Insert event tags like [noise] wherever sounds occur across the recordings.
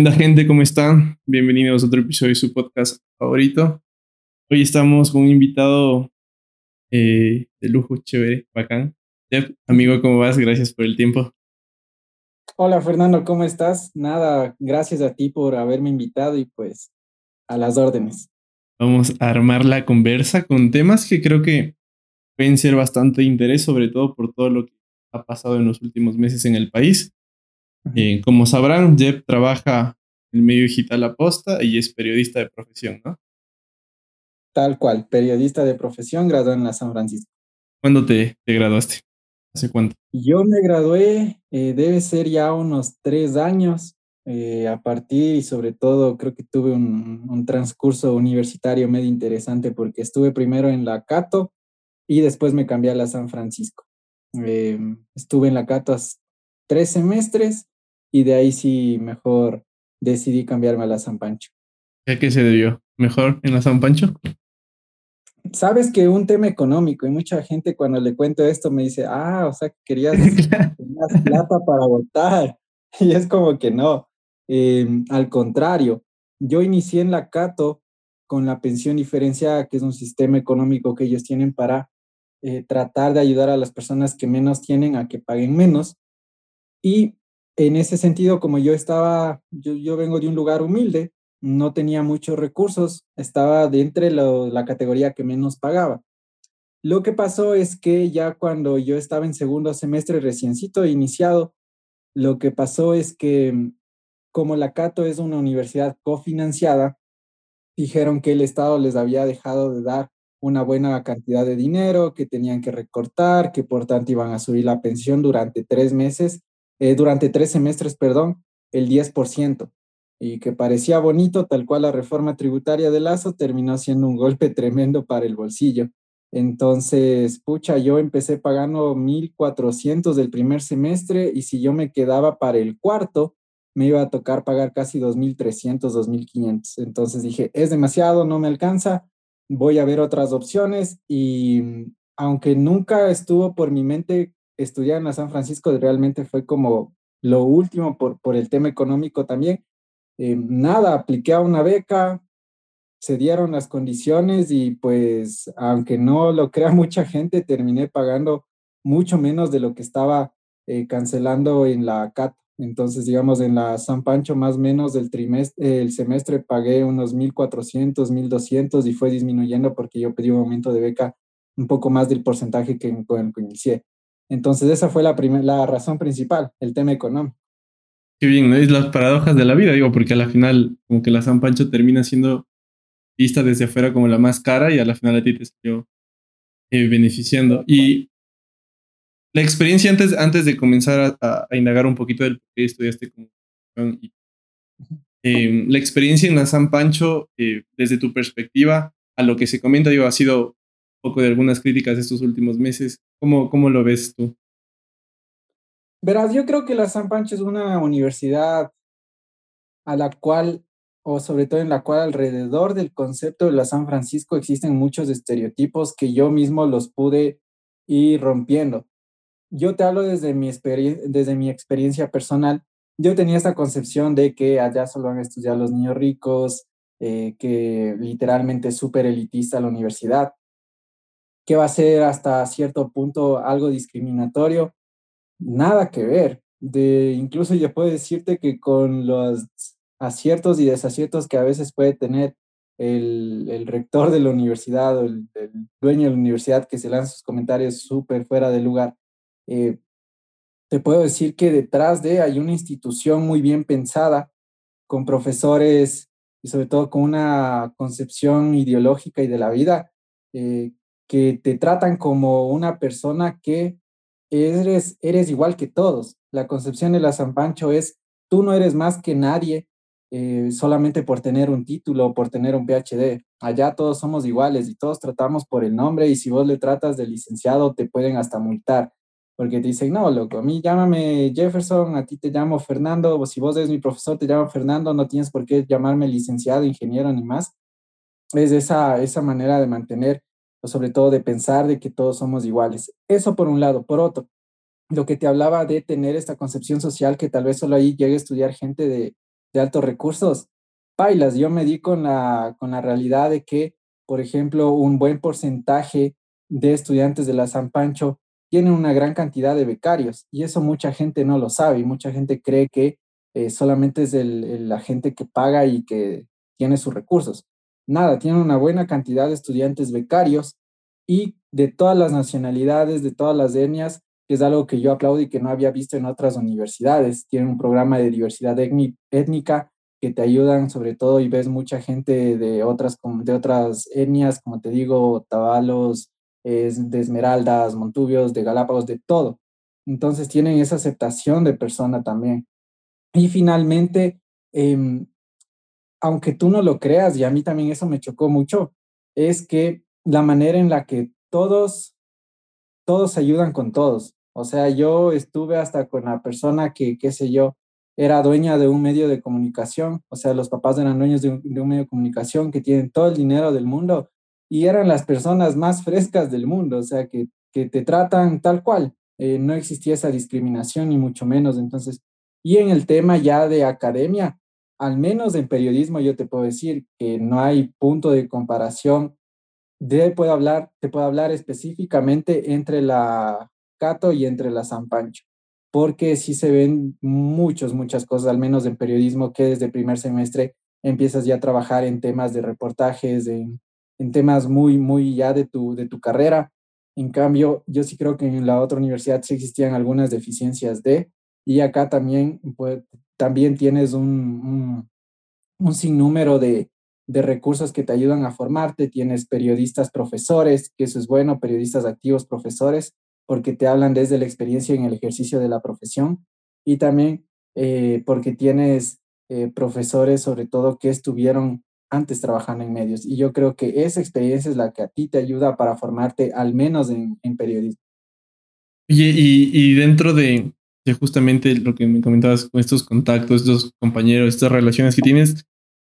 Hola gente, ¿cómo están? Bienvenidos a otro episodio de su podcast favorito. Hoy estamos con un invitado eh, de lujo, chévere, bacán. Jeff, amigo, ¿cómo vas? Gracias por el tiempo. Hola Fernando, ¿cómo estás? Nada, gracias a ti por haberme invitado y pues a las órdenes. Vamos a armar la conversa con temas que creo que pueden ser bastante de interés, sobre todo por todo lo que ha pasado en los últimos meses en el país. Eh, como sabrán, Jeff trabaja en el medio digital Aposta y es periodista de profesión, ¿no? Tal cual, periodista de profesión graduado en la San Francisco. ¿Cuándo te, te graduaste? ¿Hace cuánto? Yo me gradué, eh, debe ser ya unos tres años. Eh, a partir y sobre todo creo que tuve un, un, transcurso universitario medio interesante porque estuve primero en la Cato y después me cambié a la San Francisco. Eh, estuve en la Cato tres semestres y de ahí sí mejor decidí cambiarme a la San Pancho. ¿A qué se debió? ¿Mejor en la San Pancho? Sabes que un tema económico y mucha gente cuando le cuento esto me dice, ah, o sea, que querías [laughs] más plata para votar. [laughs] Y es como que no. Eh, al contrario, yo inicié en la Cato con la pensión diferenciada, que es un sistema económico que ellos tienen para eh, tratar de ayudar a las personas que menos tienen a que paguen menos. Y en ese sentido, como yo estaba, yo, vengo de un lugar humilde, no tenía muchos recursos, estaba de entre lo, la categoría que menos pagaba. Lo que pasó es que ya cuando yo estaba en segundo semestre reciencito iniciado, lo que pasó es que como la Cato es una universidad cofinanciada, dijeron que el Estado les había dejado de dar una buena cantidad de dinero, que tenían que recortar, que por tanto iban a subir la pensión durante tres meses eh, durante tres semestres, perdón, el 10%, y que parecía bonito, tal cual la reforma tributaria de Lazo terminó siendo un golpe [laughs] tremendo para el bolsillo. Entonces, pucha, yo empecé pagando 1.400 del primer semestre y si yo me quedaba para el cuarto, me iba a tocar pagar casi 2.300, 2.500. Entonces dije, es demasiado, no me alcanza, voy a ver otras opciones y mm, aunque nunca estuvo por mi mente estudiar en la San Francisco realmente fue como lo último por, por el tema económico también. Eh, nada, apliqué a una beca, se dieron las condiciones y pues aunque no lo crea [laughs] mucha gente, terminé pagando mucho menos de lo que estaba eh, cancelando en la CAT. Entonces, digamos, en la San Pancho, más o menos del trimestre, el semestre pagué unos 1.400, 1.200 y fue disminuyendo porque yo pedí un aumento de beca un poco más del porcentaje que que inicié. Entonces esa fue la, la razón principal, el tema económico. Qué bien, ¿no? Es las paradojas de la vida, digo, porque a la final como que la San Pancho termina siendo vista desde afuera como la más cara y a la final a ti te salió eh, beneficiando. Y la experiencia antes, antes de comenzar a, a, indagar un poquito del por qué estudiaste comunicación, y, eh, la experiencia en la San Pancho, eh, desde tu perspectiva, a lo que se comenta, digo, ha sido poco de algunas críticas estos últimos meses. ¿Cómo, cómo lo ves tú? Verás, yo creo que la San Pancho es una universidad a la cual, o sobre todo en la cual alrededor del concepto de la San Francisco existen muchos estereotipos que yo mismo los pude ir rompiendo. Yo te hablo desde mi, desde mi experiencia personal. Yo tenía esta concepción de que allá solo van a estudiar los niños ricos, eh, que literalmente es súper elitista la universidad que va a ser hasta cierto punto algo discriminatorio, nada que ver. De, incluso yo puedo decirte que con los aciertos y desaciertos que a veces puede tener el, el rector de la universidad o el, el, dueño de la universidad que se lanza sus comentarios súper fuera de lugar, eh, te puedo decir que detrás de hay una institución muy bien pensada, con profesores y sobre todo con una concepción ideológica y de la vida eh, que te tratan como una persona que eres, eres igual que todos. La concepción de la San Pancho es, tú no eres más que nadie eh, solamente por tener un título o por tener un PhD. Allá todos somos iguales y todos tratamos por el nombre y si vos le tratas de licenciado te pueden hasta multar porque te dicen, no, loco, a mí llámame Jefferson, a ti te llamo Fernando, o si vos eres mi profesor te llamo Fernando, no tienes por qué llamarme licenciado, ingeniero ni más. Es esa, esa manera de mantener sobre todo de pensar de que todos somos iguales. Eso por un lado. Por otro, lo que te hablaba de tener esta concepción social que tal vez solo ahí llegue a estudiar gente de, de altos recursos, bailas. Yo me di con la, con la realidad de que, por ejemplo, un buen porcentaje de estudiantes de la San Pancho tienen una gran cantidad de becarios y eso mucha gente no lo sabe y mucha gente cree que eh, solamente es el, la gente que paga y que tiene sus recursos. Nada, tienen una buena cantidad de estudiantes becarios y de todas las nacionalidades, de todas las etnias, que es algo que yo aplaudo y que no había visto en otras universidades. Tienen un programa de diversidad étnica que te ayudan sobre todo y ves mucha gente de otras, de otras etnias, como te digo, tabalos, de Esmeraldas, Montubios, de Galápagos, de todo. Entonces tienen esa aceptación de persona también. Y finalmente, em, aunque tú no lo creas, y a mí también eso me chocó mucho, es que la manera en la que todos, todos ayudan con todos. O sea, yo estuve hasta con la persona que, qué sé yo, era dueña de un medio de comunicación, o sea, los papás eran dueños de un, medio de comunicación que tienen todo el dinero del mundo y eran las personas más frescas del mundo, o sea, que, que te tratan tal cual. Eh, no existía esa discriminación, ni mucho menos. Entonces, y en el tema ya de academia, al menos en periodismo, yo te puedo decir que no hay punto de comparación. De, puedo hablar, te puedo hablar específicamente entre la Cato y entre la San Pancho, porque sí se ven muchas, muchas cosas, al menos en periodismo, que desde primer semestre empiezas ya a trabajar en temas de reportajes, en temas muy, muy ya de tu, de tu carrera. En cambio, yo sí creo que en la otra universidad sí existían algunas deficiencias de, y acá también, pues, también tienes un, un, sinnúmero de, de recursos que te ayudan a formarte. Tienes periodistas profesores, que eso es bueno, periodistas activos profesores, porque te hablan desde la experiencia en el ejercicio de la profesión. Y también eh, porque tienes eh, profesores, sobre todo, que estuvieron antes trabajando en medios. Y yo creo que esa experiencia es la que a ti te ayuda para formarte, al menos en, en periodismo. Y, y dentro de, justamente lo que me comentabas con estos contactos, estos compañeros, estas relaciones que tienes,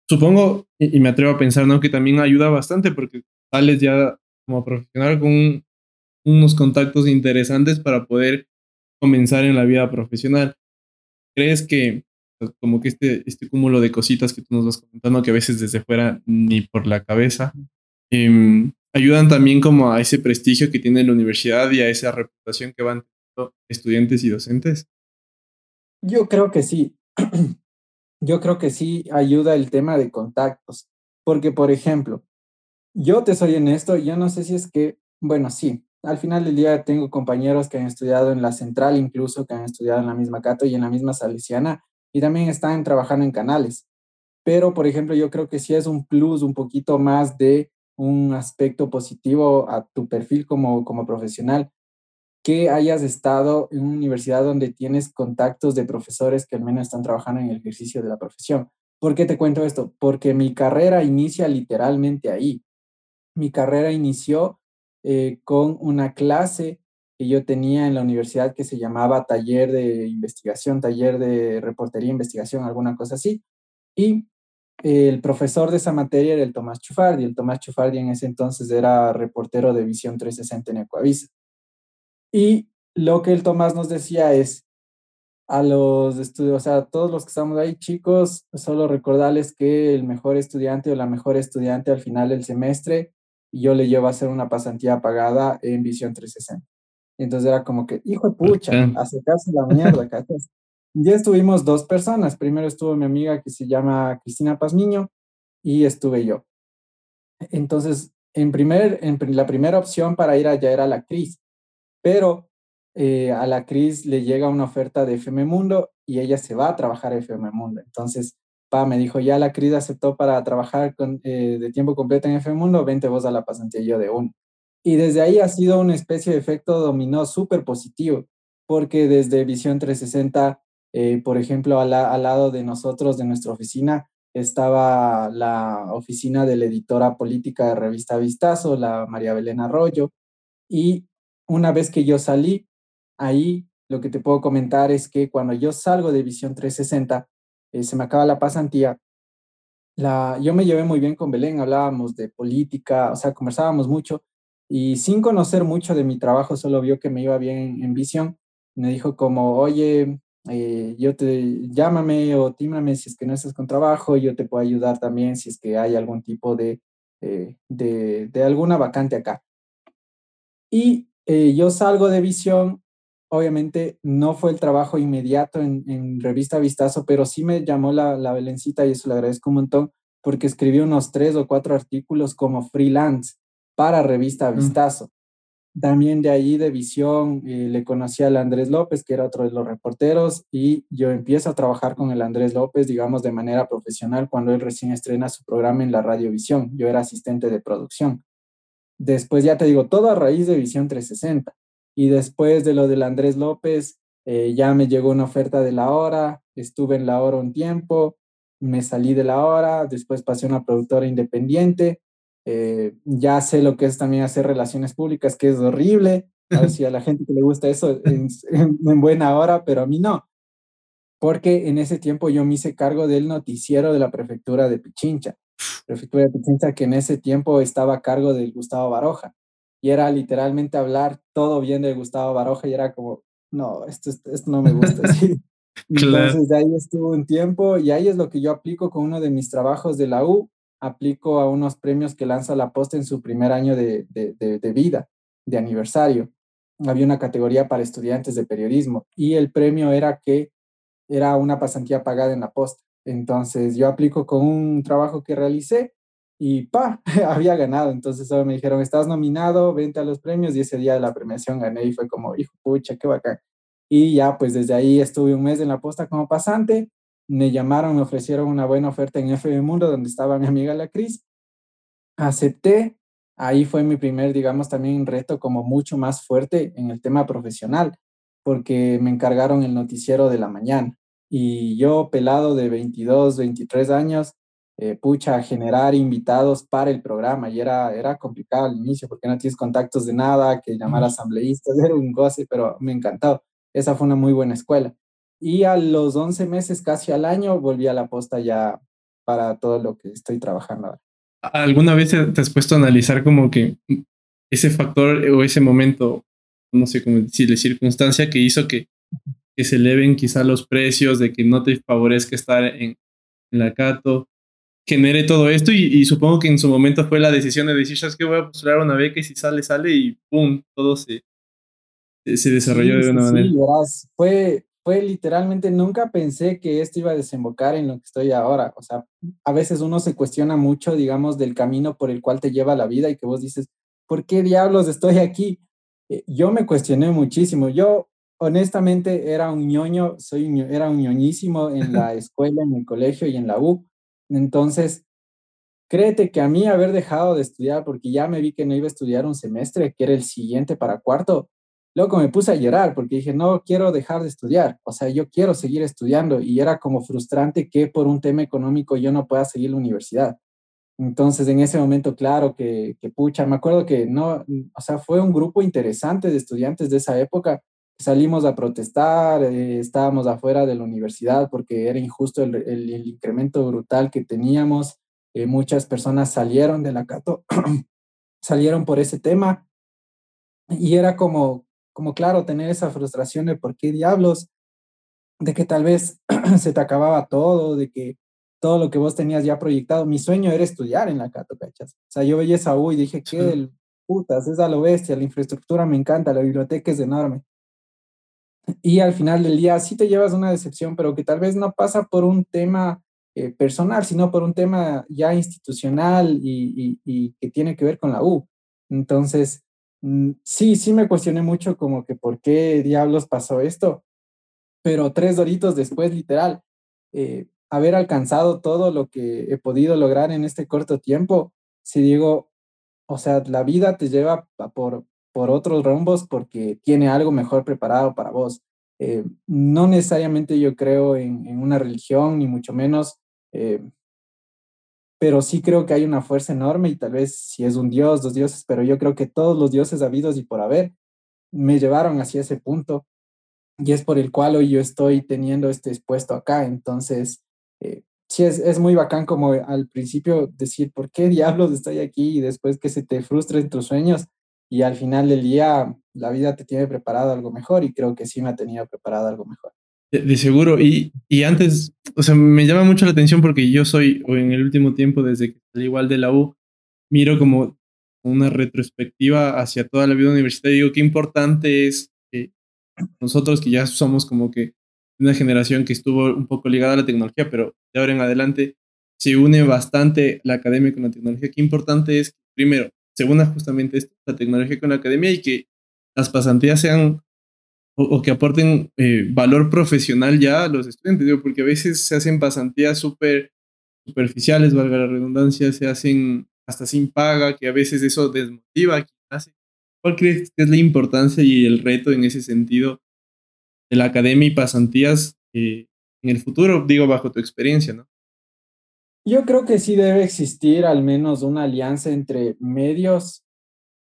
supongo, y, me atrevo a pensar, ¿no? Que también ayuda bastante porque sales ya como profesional con unos contactos interesantes para poder comenzar en la vida profesional. ¿Crees que como que este, este cúmulo de cositas que tú nos vas comentando, que a veces desde fuera ni por la cabeza, em, ayudan también como a ese prestigio que tiene la universidad y a esa reputación que van estudiantes y docentes. Yo creo que sí. [clears throat] Yo creo que sí ayuda el tema de contactos, porque por ejemplo, yo te soy honesto, yo no sé si es que, bueno, sí, al final del día tengo compañeros que han estudiado en la central, incluso que han estudiado en la misma Cato y en la misma Salesiana, y también están trabajando en canales. Pero, por ejemplo, yo creo que sí es un plus, un poquito más de un aspecto positivo a tu perfil como, como profesional, que hayas estado en una universidad donde tienes contactos de profesores que al menos están trabajando en el ejercicio de la profesión. ¿Por qué te cuento esto? Porque mi carrera inicia literalmente ahí. Mi carrera inició eh, con una clase que yo tenía en la universidad que se llamaba taller de investigación, taller de reportería, investigación, alguna cosa así. Y el profesor de esa materia era el Tomás Chufardi. El Tomás Chufardi en ese entonces era reportero de Visión 360 en Ecuavisa. Y lo que el Tomás nos decía es, a los estudios, o sea, a todos los que estamos ahí, chicos, solo recordarles que el mejor estudiante o la mejor estudiante al final del semestre, yo le llevo a hacer una pasantía pagada en Visión 360. Y entonces era como que, hijo de pucha, acercarse la mierda, [laughs] ¿cachas? Ya estuvimos dos personas. Primero estuvo mi amiga que se llama Cristina Pazmiño y estuve yo. Entonces, en, primer, en la primera opción para ir allá era la Cris, pero eh, a la Cris le llega una oferta de FM Mundo y ella se va a trabajar a FM Mundo. Entonces, pa, me dijo, ya la Cris aceptó para trabajar con, eh, de tiempo completo en FM Mundo, vente vos a la pasantía yo de uno. Y desde ahí ha sido una especie de efecto dominó súper positivo, porque desde Visión 360, eh, por ejemplo, al, lado de nosotros, de nuestra oficina, estaba la oficina de la editora política de revista Vistazo, la María Belén Arroyo. Y una vez que yo salí, ahí lo que te puedo comentar es que cuando yo salgo de Visión 360, eh, se me acaba la pasantía. La, yo me llevé muy bien con Belén, hablábamos de política, o sea, conversábamos mucho y sin conocer mucho de mi trabajo, solo vio que me iba bien en, visión. Me dijo como, oye, eh, yo te llámame o tímame si es que no estás con trabajo, yo te puedo ayudar también si es que hay algún tipo de, eh, de, de, alguna vacante acá. Y eh, yo salgo de visión, obviamente no fue el trabajo inmediato en, en Revista Vistazo, pero sí me llamó la, la Belencita y eso le agradezco un montón porque escribí unos tres o cuatro artículos como freelance para Revista Vistazo. También de ahí de visión eh, le conocí al Andrés López, que era otro de los reporteros, y yo empiezo a trabajar con el Andrés López, digamos, de manera profesional cuando él recién estrena su programa en la radiovisión. Yo era asistente de producción. Después, ya te digo, todo a raíz de Visión 360. Y después de lo del Andrés López, eh, ya me llegó una oferta de la hora, estuve en la hora un tiempo, me salí de la hora, después pasé a una productora independiente eh, ya sé lo que es también hacer relaciones públicas, que es horrible. A ver si a la gente que le gusta eso en, en, buena hora, pero a mí no. Porque en ese tiempo yo me hice cargo del noticiero de la prefectura de Pichincha. Prefectura de Pichincha que en ese tiempo estaba a cargo del Gustavo Baroja. Y era literalmente hablar todo bien de Gustavo Baroja y era como, no, esto, esto no me gusta. [laughs] ¿sí? Entonces de ahí estuvo un tiempo y ahí es lo que yo aplico con uno de mis trabajos de la U, aplico a unos premios que lanza la Posta en su primer año de, de, vida, de aniversario. Había una categoría para estudiantes de periodismo y el premio era que era una pasantía pagada en la Posta. Entonces yo aplico con un trabajo que realicé y pa, [laughs] había ganado. Entonces solo me dijeron, estás nominado, vente a los premios y ese día de la premiación gané y fue como, hijo, pucha, qué bacán. Y ya, pues desde ahí estuve un mes en la posta como pasante me llamaron, me ofrecieron una buena oferta en FM Mundo, donde estaba mi amiga la Cris. Acepté. Ahí fue mi primer, digamos, también reto como mucho más fuerte en el tema profesional, porque me encargaron el noticiero de la mañana. Y yo, pelado de 22, 23 años, eh, pucha, generar invitados para el programa. Y era, era complicado al inicio, porque no tienes contactos de nada, que llamar a asambleístas, [laughs] era un goce, pero me encantó. Esa fue una muy buena escuela. Y a los 11 meses, casi al año, volví a la posta ya para todo lo que estoy trabajando ahora. ¿Alguna vez te has puesto a analizar como que ese factor o ese momento, no sé cómo decirle, circunstancia que hizo que, que se eleven quizá los precios, de que no te favorezca estar en, en la Cato, genere todo esto y, supongo que en su momento fue la decisión de decir, ¿sabes qué? Voy a postular una beca y si sale, sale y ¡pum! Todo se, se desarrolló de una manera. Sí, fue, fue literalmente, nunca pensé que esto iba a desembocar en lo que estoy ahora. O sea, a veces uno se cuestiona mucho, digamos, del camino por el cual te lleva la vida y que vos dices, ¿por qué diablos estoy aquí? Eh, yo me cuestioné muchísimo. Yo, honestamente, era un ñoño, soy, era un ñoñísimo en la [laughs] escuela, en el colegio y en la U. Entonces, créete que a mí haber dejado de estudiar, porque ya me vi que no iba a estudiar un semestre, que era el siguiente para cuarto, Luego me puse a llorar porque dije, no quiero dejar de estudiar, o sea, yo quiero seguir estudiando y era como frustrante que por un tema económico yo no pueda seguir la universidad. Entonces, en ese momento, claro que, que pucha, me acuerdo que no, o sea, fue un grupo interesante de estudiantes de esa época. Salimos a protestar, eh, estábamos afuera de la universidad porque era injusto el, el, incremento brutal que teníamos. Eh, muchas personas salieron de la Cato, [clears throat] salieron por ese tema y era como, como claro, tener esa frustración de por qué diablos, de que tal vez [clears throat] se te acababa todo, de que todo lo que vos tenías ya proyectado, mi sueño era estudiar en la Cato, ¿cachas? O sea, yo veía esa U y dije, qué del putas, es a lo bestia, la infraestructura me encanta, la biblioteca es enorme. Y al final del día sí te llevas una decepción, pero que tal vez no pasa por un tema eh, personal, sino por un tema ya institucional y, y, que tiene que ver con la U. Entonces, Mm, sí, sí me cuestioné mucho como que por qué diablos pasó esto, pero tres doritos después, literal, eh, haber alcanzado todo lo que he podido lograr en este corto tiempo, si digo, o sea, la vida te lleva por, por otros rumbos porque tiene algo mejor preparado para vos. Eh, no necesariamente yo creo en, en, una religión, ni mucho menos. Eh, pero sí creo que hay una fuerza enorme y tal vez si es un dios, dos dioses, pero yo creo que todos los dioses habidos y por haber me llevaron hacia ese punto y es por el cual hoy yo estoy teniendo este expuesto acá. Entonces, eh, sí es, es muy bacán como al principio decir, ¿por qué diablos estoy aquí? Y después que se te frustren tus sueños y al final del día la vida te tiene preparado algo mejor y creo que sí me ha tenido preparado algo mejor. De, seguro. Y, y, antes, o sea, me llama mucho la atención porque yo soy, o en el último tiempo, desde que salí igual de la U, miro como una retrospectiva hacia toda la vida universitaria y digo, qué importante es que nosotros que ya somos como que una generación que estuvo un poco ligada a la tecnología, pero de ahora en adelante se une bastante la academia con la tecnología. Qué importante es, primero, se una justamente esta, la tecnología con la academia y que las pasantías sean o, que aporten eh, valor profesional ya a los estudiantes, porque a veces se hacen pasantías súper superficiales, valga la redundancia, se hacen hasta sin paga, que a veces eso desmotiva a quien hace. ¿Cuál crees que es la importancia y el reto en ese sentido de la academia y pasantías eh, en el futuro, digo, bajo tu experiencia, ¿no? Yo creo que sí debe existir al menos una alianza entre medios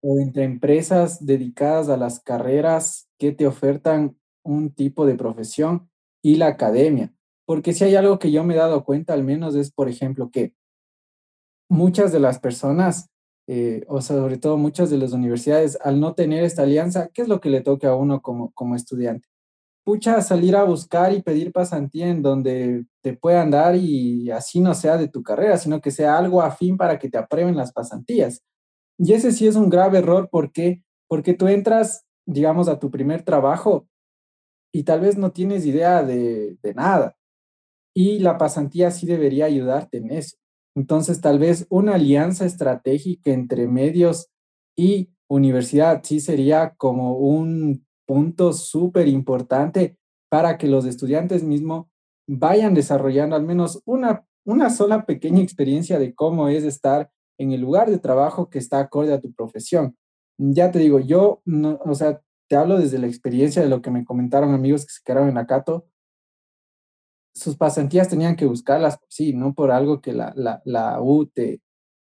o entre empresas dedicadas a las carreras que te ofertan un tipo de profesión y la academia. Porque si hay algo que yo me he dado cuenta al menos es, por ejemplo, que muchas de las personas, eh, o sobre todo muchas de las universidades, al no tener esta alianza, ¿qué es lo que le toca a uno como, como estudiante? Pucha, salir a buscar y pedir pasantía en donde te puedan dar y así no sea de tu carrera, sino que sea algo afín para que te aprueben las pasantías. Y ese sí es un grave error, ¿por qué? Porque tú entras, digamos, a tu primer trabajo y tal vez no tienes idea de, de nada. Y la pasantía sí debería ayudarte en eso. Entonces, tal vez una alianza estratégica entre medios y universidad sí sería como un punto súper importante para que los estudiantes mismos vayan desarrollando al menos una, una sola pequeña experiencia de cómo es estar en el lugar de trabajo que está acorde a tu profesión. Ya te digo, yo, no, o sea, te hablo desde la experiencia de lo que me comentaron amigos que se quedaron en la Cato sus pasantías tenían que buscarlas, sí, no por algo que la, la, la U te,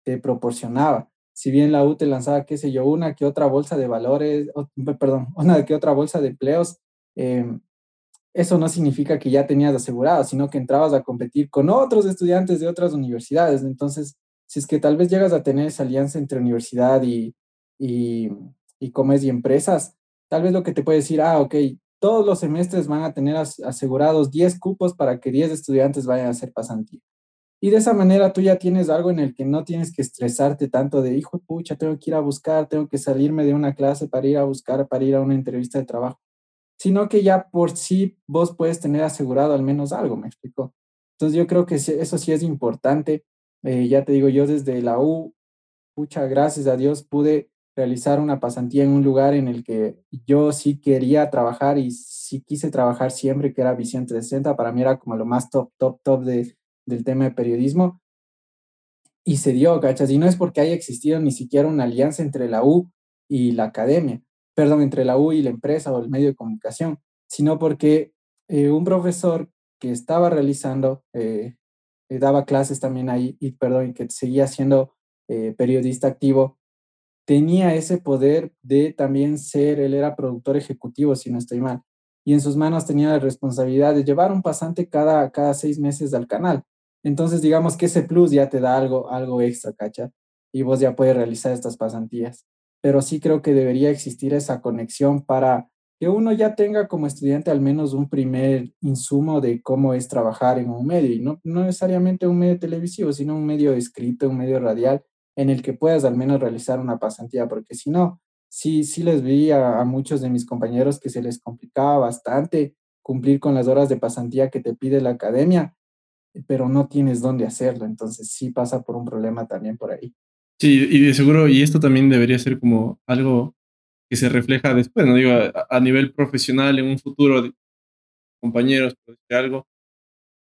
te, proporcionaba. Si bien la U lanzaba, qué sé yo, una que otra bolsa de valores, perdón, [laughs] una que otra bolsa de empleos, em, eso no significa que ya tenías asegurado, sino que entrabas a competir con otros estudiantes de otras universidades. Entonces, si es que tal vez llegas a tener esa alianza entre universidad y, y, y comes y empresas, tal vez lo que te puede decir, ah, ok, todos los semestres van a tener asegurados 10 cupos para que 10 estudiantes vayan a hacer pasantía. Y de esa manera tú ya tienes algo en el que no tienes que estresarte tanto de, hijo pucha, tengo que ir a buscar, tengo que salirme de una clase para ir a buscar, para ir a una entrevista de trabajo, sino que ya por sí vos puedes tener asegurado al menos algo, me explico. Entonces yo creo que eso sí es importante. Eh, ya te digo, yo desde la U, pucha, gracias a Dios pude realizar una pasantía en un lugar en el que yo sí quería trabajar y sí quise trabajar siempre, que era Visión 360, para mí era como lo más top, top, top de, del tema de periodismo. Y se dio, ¿cachas? Y no es porque haya existido ni siquiera una alianza entre la U y la academia, perdón, entre la U y la empresa o el medio de comunicación, sino porque eh, un profesor que estaba realizando, eh, eh, daba clases también ahí, y perdón, que seguía siendo periodista activo, tenía ese poder de también ser, él era productor ejecutivo, si no estoy mal, y en sus manos tenía la responsabilidad de llevar un pasante cada, cada seis meses al canal. Entonces, digamos que ese plus ya te da algo, algo extra, ¿cacha? Y vos ya puedes realizar estas pasantías. Pero sí creo que debería existir esa conexión para que uno ya tenga como estudiante al menos un primer insumo de cómo es trabajar en un medio, y no, no necesariamente un medio televisivo, sino un medio escrito, un medio radial, en el que puedas al menos realizar una pasantía, porque si no, sí, sí les vi a, muchos de mis compañeros que se les complicaba bastante cumplir con las horas de pasantía que te pide la academia, pero no tienes dónde hacerlo, entonces sí pasa por un problema también por ahí. Sí, y de seguro, y esto también debería ser como algo que se refleja después, no digo, a, nivel profesional en un futuro, de compañeros, algo,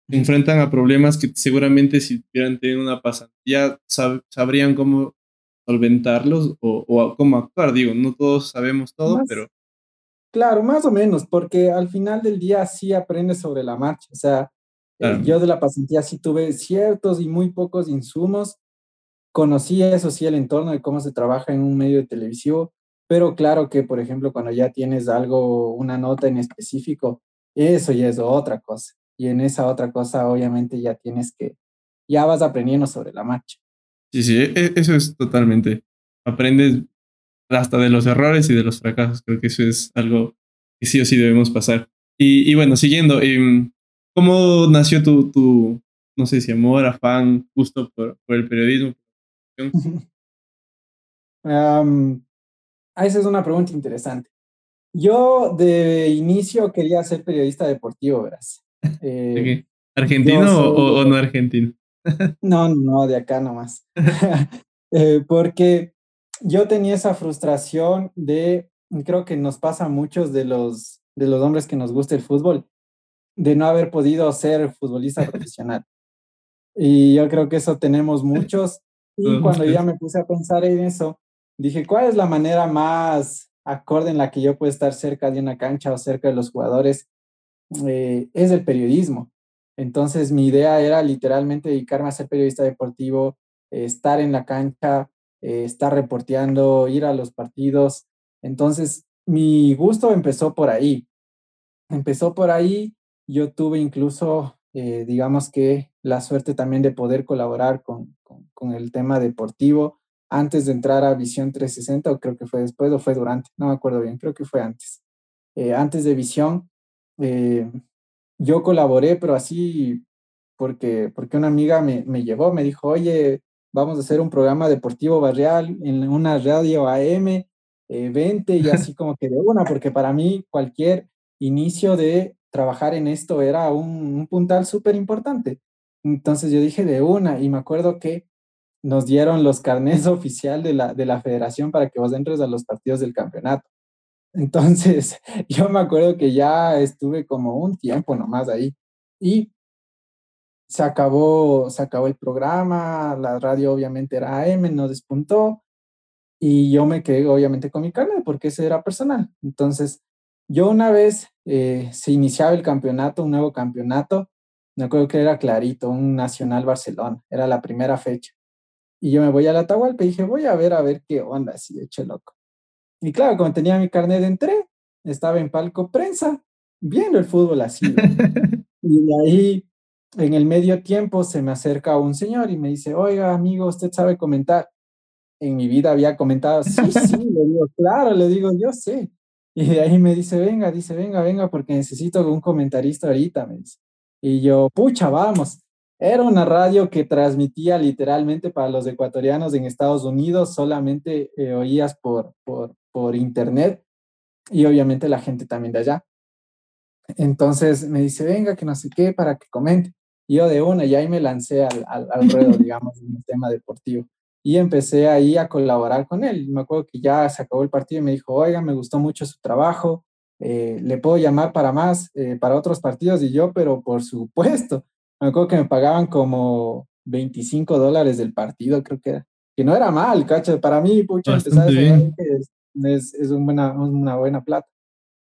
enfrentan a problemas que seguramente si hubieran tenido una pasantía sabrían cómo solventarlos o, cómo actuar. Digo, no todos sabemos todo, pero... Claro, más o menos, porque al final del día sí aprendes sobre la marcha. O sea, eh, yo de la pasantía sí tuve ciertos y muy pocos insumos. Conocí eso sí, el entorno de cómo se trabaja en un medio de televisivo, pero claro que, por ejemplo, cuando ya tienes algo, una nota en específico, eso ya es otra cosa y en esa otra cosa obviamente ya tienes que, ya vas aprendiendo sobre la marcha. Sí, sí, e, eso es totalmente, aprendes hasta de los errores y de los fracasos, creo que eso es algo que sí o sí debemos pasar. Y, bueno, siguiendo, em, ¿cómo nació tu, tu, no sé si amor, afán, gusto por, por el periodismo? um, [laughs] esa es una pregunta interesante. Yo de inicio quería ser periodista deportivo, verás. [laughs] Eh, ¿Argentino o, no argentino? [laughs] no, no, de acá nomás. eh, porque yo tenía esa frustración de, creo que nos pasa a muchos de los, de los hombres que nos gusta el fútbol, de no haber podido ser futbolista profesional. Y yo creo que eso tenemos muchos. [laughs] Y cuando ya me puse a pensar en eso, dije, ¿cuál es la manera más acorde en la que yo puedo estar cerca de una cancha o cerca de los jugadores? Eh, es el periodismo. Entonces mi idea era literalmente dedicarme a ser periodista deportivo, eh, estar en la cancha, eh, estar reporteando, ir a los partidos. Entonces mi gusto empezó por ahí. Empezó por ahí. Yo tuve incluso, digamos que, la suerte también de poder colaborar con, con, con el tema deportivo antes de entrar a Visión 360, o creo que fue después o fue durante, no me acuerdo bien, creo que fue antes. Eh, antes de Visión, eh, yo colaboré, pero así porque, porque una amiga me, me llevó, me dijo, oye, vamos a hacer un programa deportivo barrial en una radio AM, eh, 20 y así [laughs] como que de una, porque para mí cualquier inicio de trabajar en esto era un, un puntal súper importante. Entonces yo dije de una y me acuerdo que nos dieron los carnés [laughs] oficial de la, de la federación para que vos entres a los partidos del campeonato. Entonces, [laughs] yo me acuerdo que ya estuve como un tiempo nomás ahí y se acabó, se acabó el programa, la radio obviamente era AM, no despuntó y yo me quedé obviamente con mi carnet porque ese era personal. Entonces, yo una vez eh, se iniciaba el campeonato, un nuevo campeonato, me acuerdo que era clarito, un Nacional Barcelona, era la primera fecha. Y yo me voy a la Atahualpa y dije, voy a ver, a ver qué onda, así, eché loco. Y claro, como tenía mi carnet, entré, estaba en palco prensa, viendo el fútbol así. [laughs] y de ahí, en el medio tiempo, se me acerca un señor y me dice, oiga, amigo, ¿usted sabe comentar? En mi vida había comentado, sí, sí, le digo, claro, le digo, yo sé. Y de ahí me dice, venga, dice, venga, venga, porque necesito un comentarista ahorita, me dice. Y yo, pucha, vamos. Era una radio que transmitía literalmente para los ecuatorianos en Estados Unidos, solamente eh, oías por, por, por internet y obviamente la gente también de allá. Entonces me dice, venga, que no sé qué, para que comente. Y yo de una, y ahí me lancé al, al, al ruedo, [laughs] digamos, en el tema deportivo. Y empecé ahí a colaborar con él. Me acuerdo que ya se acabó el partido y me dijo, oiga, me gustó mucho su trabajo, eh, le puedo llamar para más, eh, para otros partidos. Y yo, pero por supuesto, me acuerdo que me pagaban como 25 dólares del partido, creo que era. Que no era mal, cacho. Para mí, pucha, es, es, es una, una, buena plata.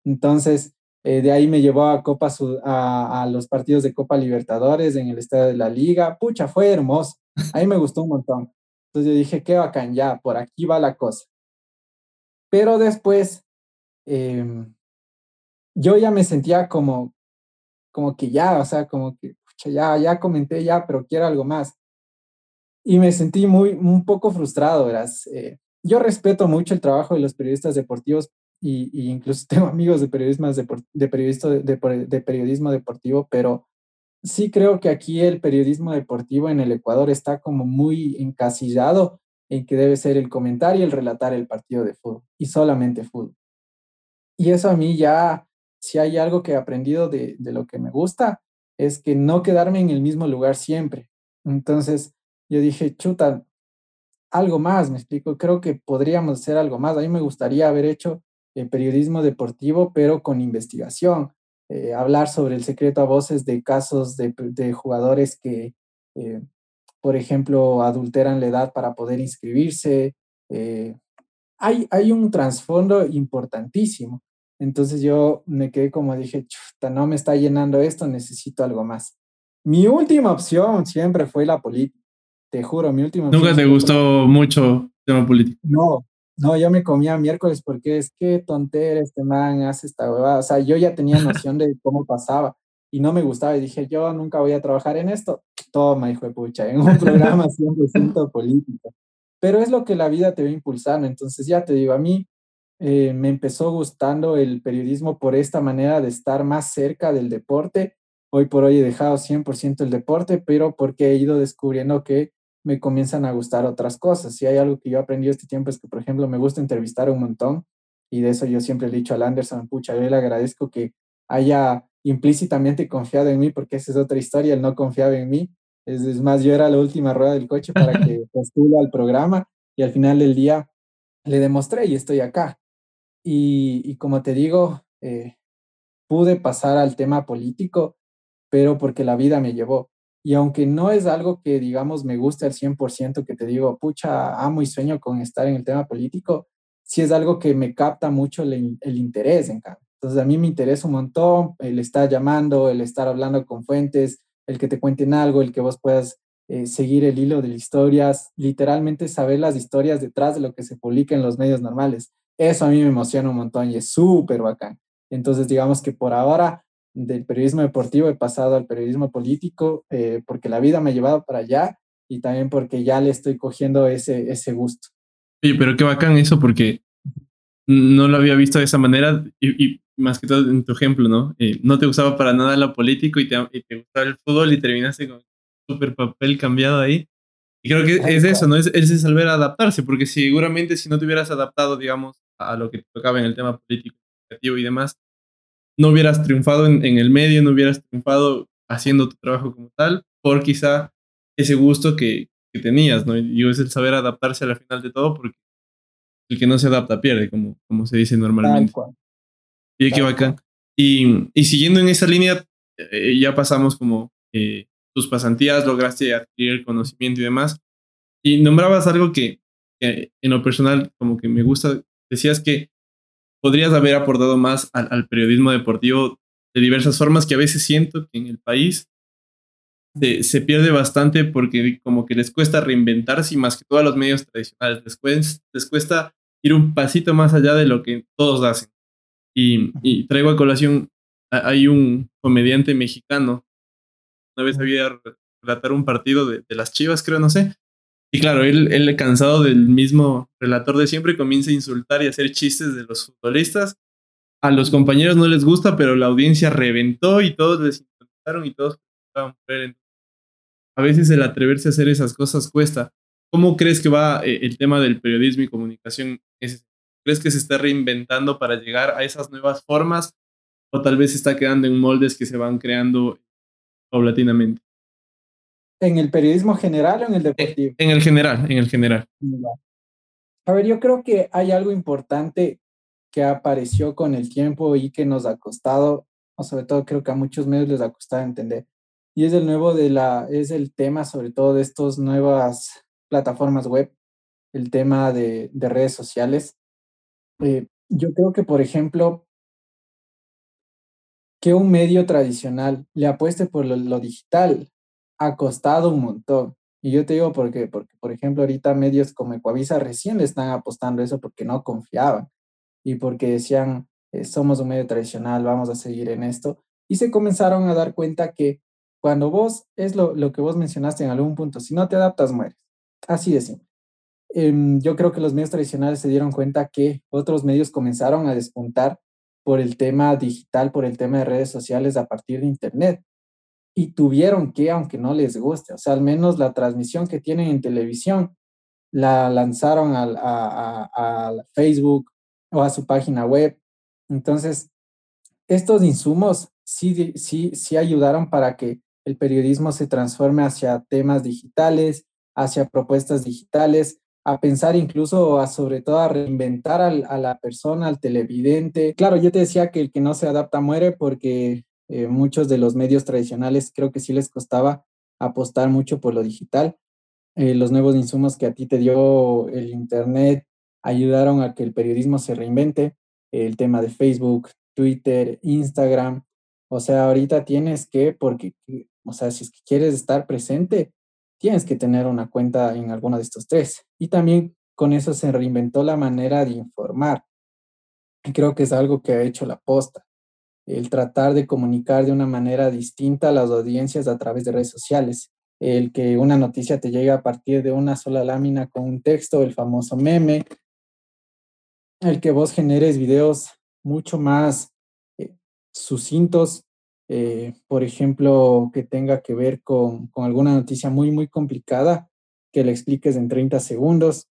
Entonces, eh, de ahí me llevó a, Copa, a, a, los partidos de Copa Libertadores en el estadio de la Liga. Pucha, fue hermoso. Ahí me gustó un montón. Entonces yo dije, qué bacán, ya, por aquí va la cosa. Pero después, eh, yo ya me sentía como, como que ya, o sea, como que ya, ya comenté ya, pero quiero algo más. Y me sentí muy, un poco frustrado, verás. Eh, yo respeto mucho el trabajo de los periodistas deportivos y, incluso [laughs] tengo amigos de, de periodismo deportivo, pero sí creo que aquí el periodismo deportivo en el Ecuador está como muy encasillado en que debe ser el comentar y el relatar el partido de fútbol y solamente fútbol. Y eso a mí ya, si hay algo que he aprendido de, lo que me gusta, es que no quedarme en el mismo lugar siempre. Entonces yo dije, chuta, algo más, me explico, creo que podríamos hacer algo más. A mí me gustaría haber hecho eh, periodismo deportivo, pero con investigación, eh, hablar sobre el secreto a voces de casos de, de jugadores que, eh, por ejemplo, adulteran la edad para poder inscribirse. Eh, hay, hay un trasfondo importantísimo. Entonces yo me quedé como dije, chuta, no me está llenando esto, necesito algo más. Mi última opción siempre fue la política, te juro, mi última ¿Nunca te gustó mucho el tema político? No, no, yo me comía miércoles porque es que tontera este man hace esta huevada. O sea, yo ya tenía [laughs] noción de cómo pasaba y no me gustaba y dije, yo nunca voy a trabajar en esto. Toma, hijo de pucha, en un programa 100% [laughs] político. Pero es lo que la vida te va impulsando. Entonces ya te digo, a mí eh, me empezó gustando el periodismo por esta manera de estar más cerca del deporte. Hoy por hoy he dejado 100% el deporte, pero porque he ido descubriendo que me comienzan a gustar otras cosas. Si hay algo que yo he aprendido este tiempo es que, por ejemplo, me gusta entrevistar un montón y de eso yo siempre le he dicho a Anderson, pucha, yo le agradezco que haya implícitamente confiado en mí, porque esa es otra historia, él no confiaba en mí. Es, es más, yo era la última rueda del coche para que [laughs] postule al programa y al final del día le demostré y estoy acá. Y, y como te digo, eh, pude pasar al tema político, pero porque la vida me llevó. Y aunque no es algo que, digamos, me guste al 100%, que te digo, pucha, amo y sueño con estar en el tema político, sí es algo que me capta mucho el, el interés, en cambio. Entonces, a mí me interesa un montón el estar llamando, el estar hablando con fuentes, el que te cuenten algo, el que vos puedas eh, seguir el hilo de las historias, literalmente saber las historias detrás de lo que se publica en los medios normales. Eso a mí me emociona un montón y es súper bacán. Entonces, digamos que por ahora del periodismo deportivo he pasado al periodismo político eh, porque la vida me ha llevado para allá y también porque ya le estoy cogiendo ese, ese gusto. Oye, pero qué bacán eso porque no lo había visto de esa manera y, más que todo en tu ejemplo, ¿no? Eh, no te gustaba para nada lo político y te, y gustaba el fútbol y terminaste con súper papel cambiado ahí. Y creo que es eso, ¿no? Es, es saber adaptarse, porque seguramente si no te hubieras adaptado, digamos, a lo que tocaba en el tema político, y demás, no hubieras triunfado en, en, el medio, no hubieras triunfado haciendo tu trabajo como tal, por quizá ese gusto que, que tenías, ¿no? Y es el saber adaptarse al final de todo, porque el que no se adapta pierde, como, como se dice normalmente. Y qué bacán. Y, y, siguiendo en esa línea, eh, ya pasamos como eh, tus pasantías, lograste adquirir el conocimiento y demás. Y nombrabas algo que, que, en lo personal como que me gusta, decías que podrías haber aportado más al, al, periodismo deportivo de diversas formas que a veces siento que en el país se, se, pierde bastante porque como que les cuesta reinventarse y más que todos los medios tradicionales, les cuesta, les cuesta ir un pasito más allá de lo que todos hacen. Y, y traigo a colación, hay un comediante mexicano, una vez había relatar un partido de, de las Chivas, creo, no sé, y claro, él, él, cansado del mismo relator de siempre, comienza a insultar y hacer chistes de los futbolistas. A los compañeros no les gusta, pero la audiencia reventó y todos les insultaron y todos A veces el atreverse a hacer esas cosas cuesta. ¿Cómo crees que va eh, el tema del periodismo y comunicación? ¿Crees que se está reinventando para llegar a esas nuevas formas? ¿O tal vez está quedando en moldes que se van creando paulatinamente? ¿En el periodismo general o en el deportivo? En el general, en el general. A ver, yo creo que hay algo importante que apareció con el tiempo y que nos ha costado, o sobre todo creo que a muchos medios les ha costado entender. Y es el nuevo de la, es el tema sobre todo de estas nuevas plataformas web, el tema de, de redes sociales. Eh, yo creo que, por ejemplo, que un medio tradicional le apueste por lo, lo digital ha costado un montón. Y yo te digo por qué, porque por ejemplo ahorita medios como Ecuavisa recién le están apostando eso porque no confiaban y porque decían, eh, somos un medio tradicional, vamos a seguir en esto. Y se comenzaron a dar cuenta que cuando vos, es lo, lo que vos mencionaste en algún punto, si no te adaptas, mueres. Así de simple. Eh, yo creo que los medios tradicionales se dieron cuenta que otros medios comenzaron a despuntar por el tema digital, por el tema de redes sociales a partir de Internet y tuvieron que, aunque no les guste, o sea, al menos la transmisión que tienen en televisión, la lanzaron a, a, a, Facebook o a su página web. Entonces, estos insumos sí, sí, sí ayudaron para que el periodismo se transforme hacia temas digitales, hacia propuestas digitales, a pensar incluso, a, sobre todo a reinventar al, a la persona, al televidente. Claro, yo te decía que el que no se adapta muere porque eh, muchos de los medios tradicionales creo que sí les costaba apostar mucho por lo digital. Eh, los nuevos insumos que a ti te dio el Internet ayudaron a que el periodismo se reinvente. El tema de Facebook, Twitter, Instagram. O sea, ahorita tienes que, porque, o sea, si es que quieres estar presente, tienes que tener una cuenta en alguno de estos tres. Y también con eso se reinventó la manera de informar. Creo que es algo que ha hecho la posta el tratar de comunicar de una manera distinta a las audiencias a través de redes sociales, el que una noticia te llegue a partir de una sola lámina con un texto, el famoso meme, el que vos generes videos mucho más eh, sucintos, eh, por ejemplo, que tenga que ver con, con, alguna noticia muy, muy complicada, que le expliques en 30 segundos,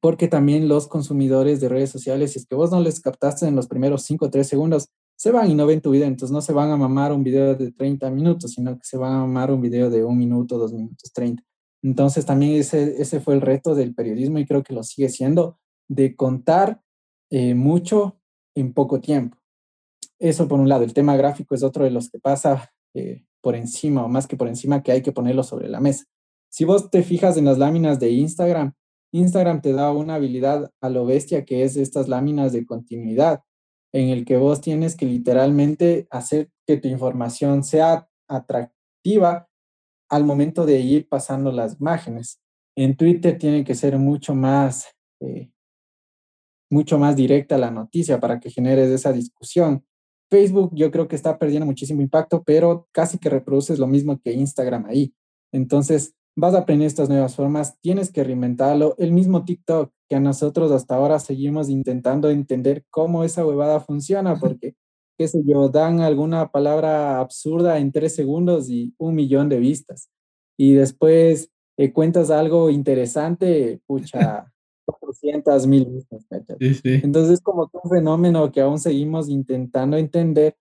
porque también los consumidores de redes sociales, si es que vos no les captaste en los primeros 5 o 3 segundos, se van y no ven tu video, entonces no se van a mamar un video de 30 minutos, sino que se van a mamar un video de un minuto, dos minutos, 30. Entonces también ese, ese fue el reto del periodismo y creo que lo sigue siendo, de contar eh, mucho en poco tiempo. Eso por un lado, el tema gráfico es otro de los que pasa eh, por encima o más que por encima que hay que ponerlo sobre la mesa. Si vos te fijas en las láminas de Instagram, Instagram te da una habilidad a lo bestia que es estas láminas de continuidad, en el que vos tienes que literalmente hacer que tu información sea atractiva al momento de ir pasando las imágenes. En Twitter tiene que ser mucho más, eh, mucho más directa la noticia para que generes esa discusión. Facebook yo creo que está perdiendo muchísimo impacto, pero casi que reproduces lo mismo que Instagram ahí. Entonces, vas a aprender estas nuevas formas, tienes que reinventarlo. El mismo TikTok que a nosotros hasta ahora seguimos intentando entender cómo esa huevada funciona, porque, qué sé yo, dan alguna palabra absurda en tres segundos y un millón de vistas. Y después eh, cuentas algo interesante, pucha, [laughs] 400 mil vistas. Sí, sí. Entonces, como un fenómeno que aún seguimos intentando entender,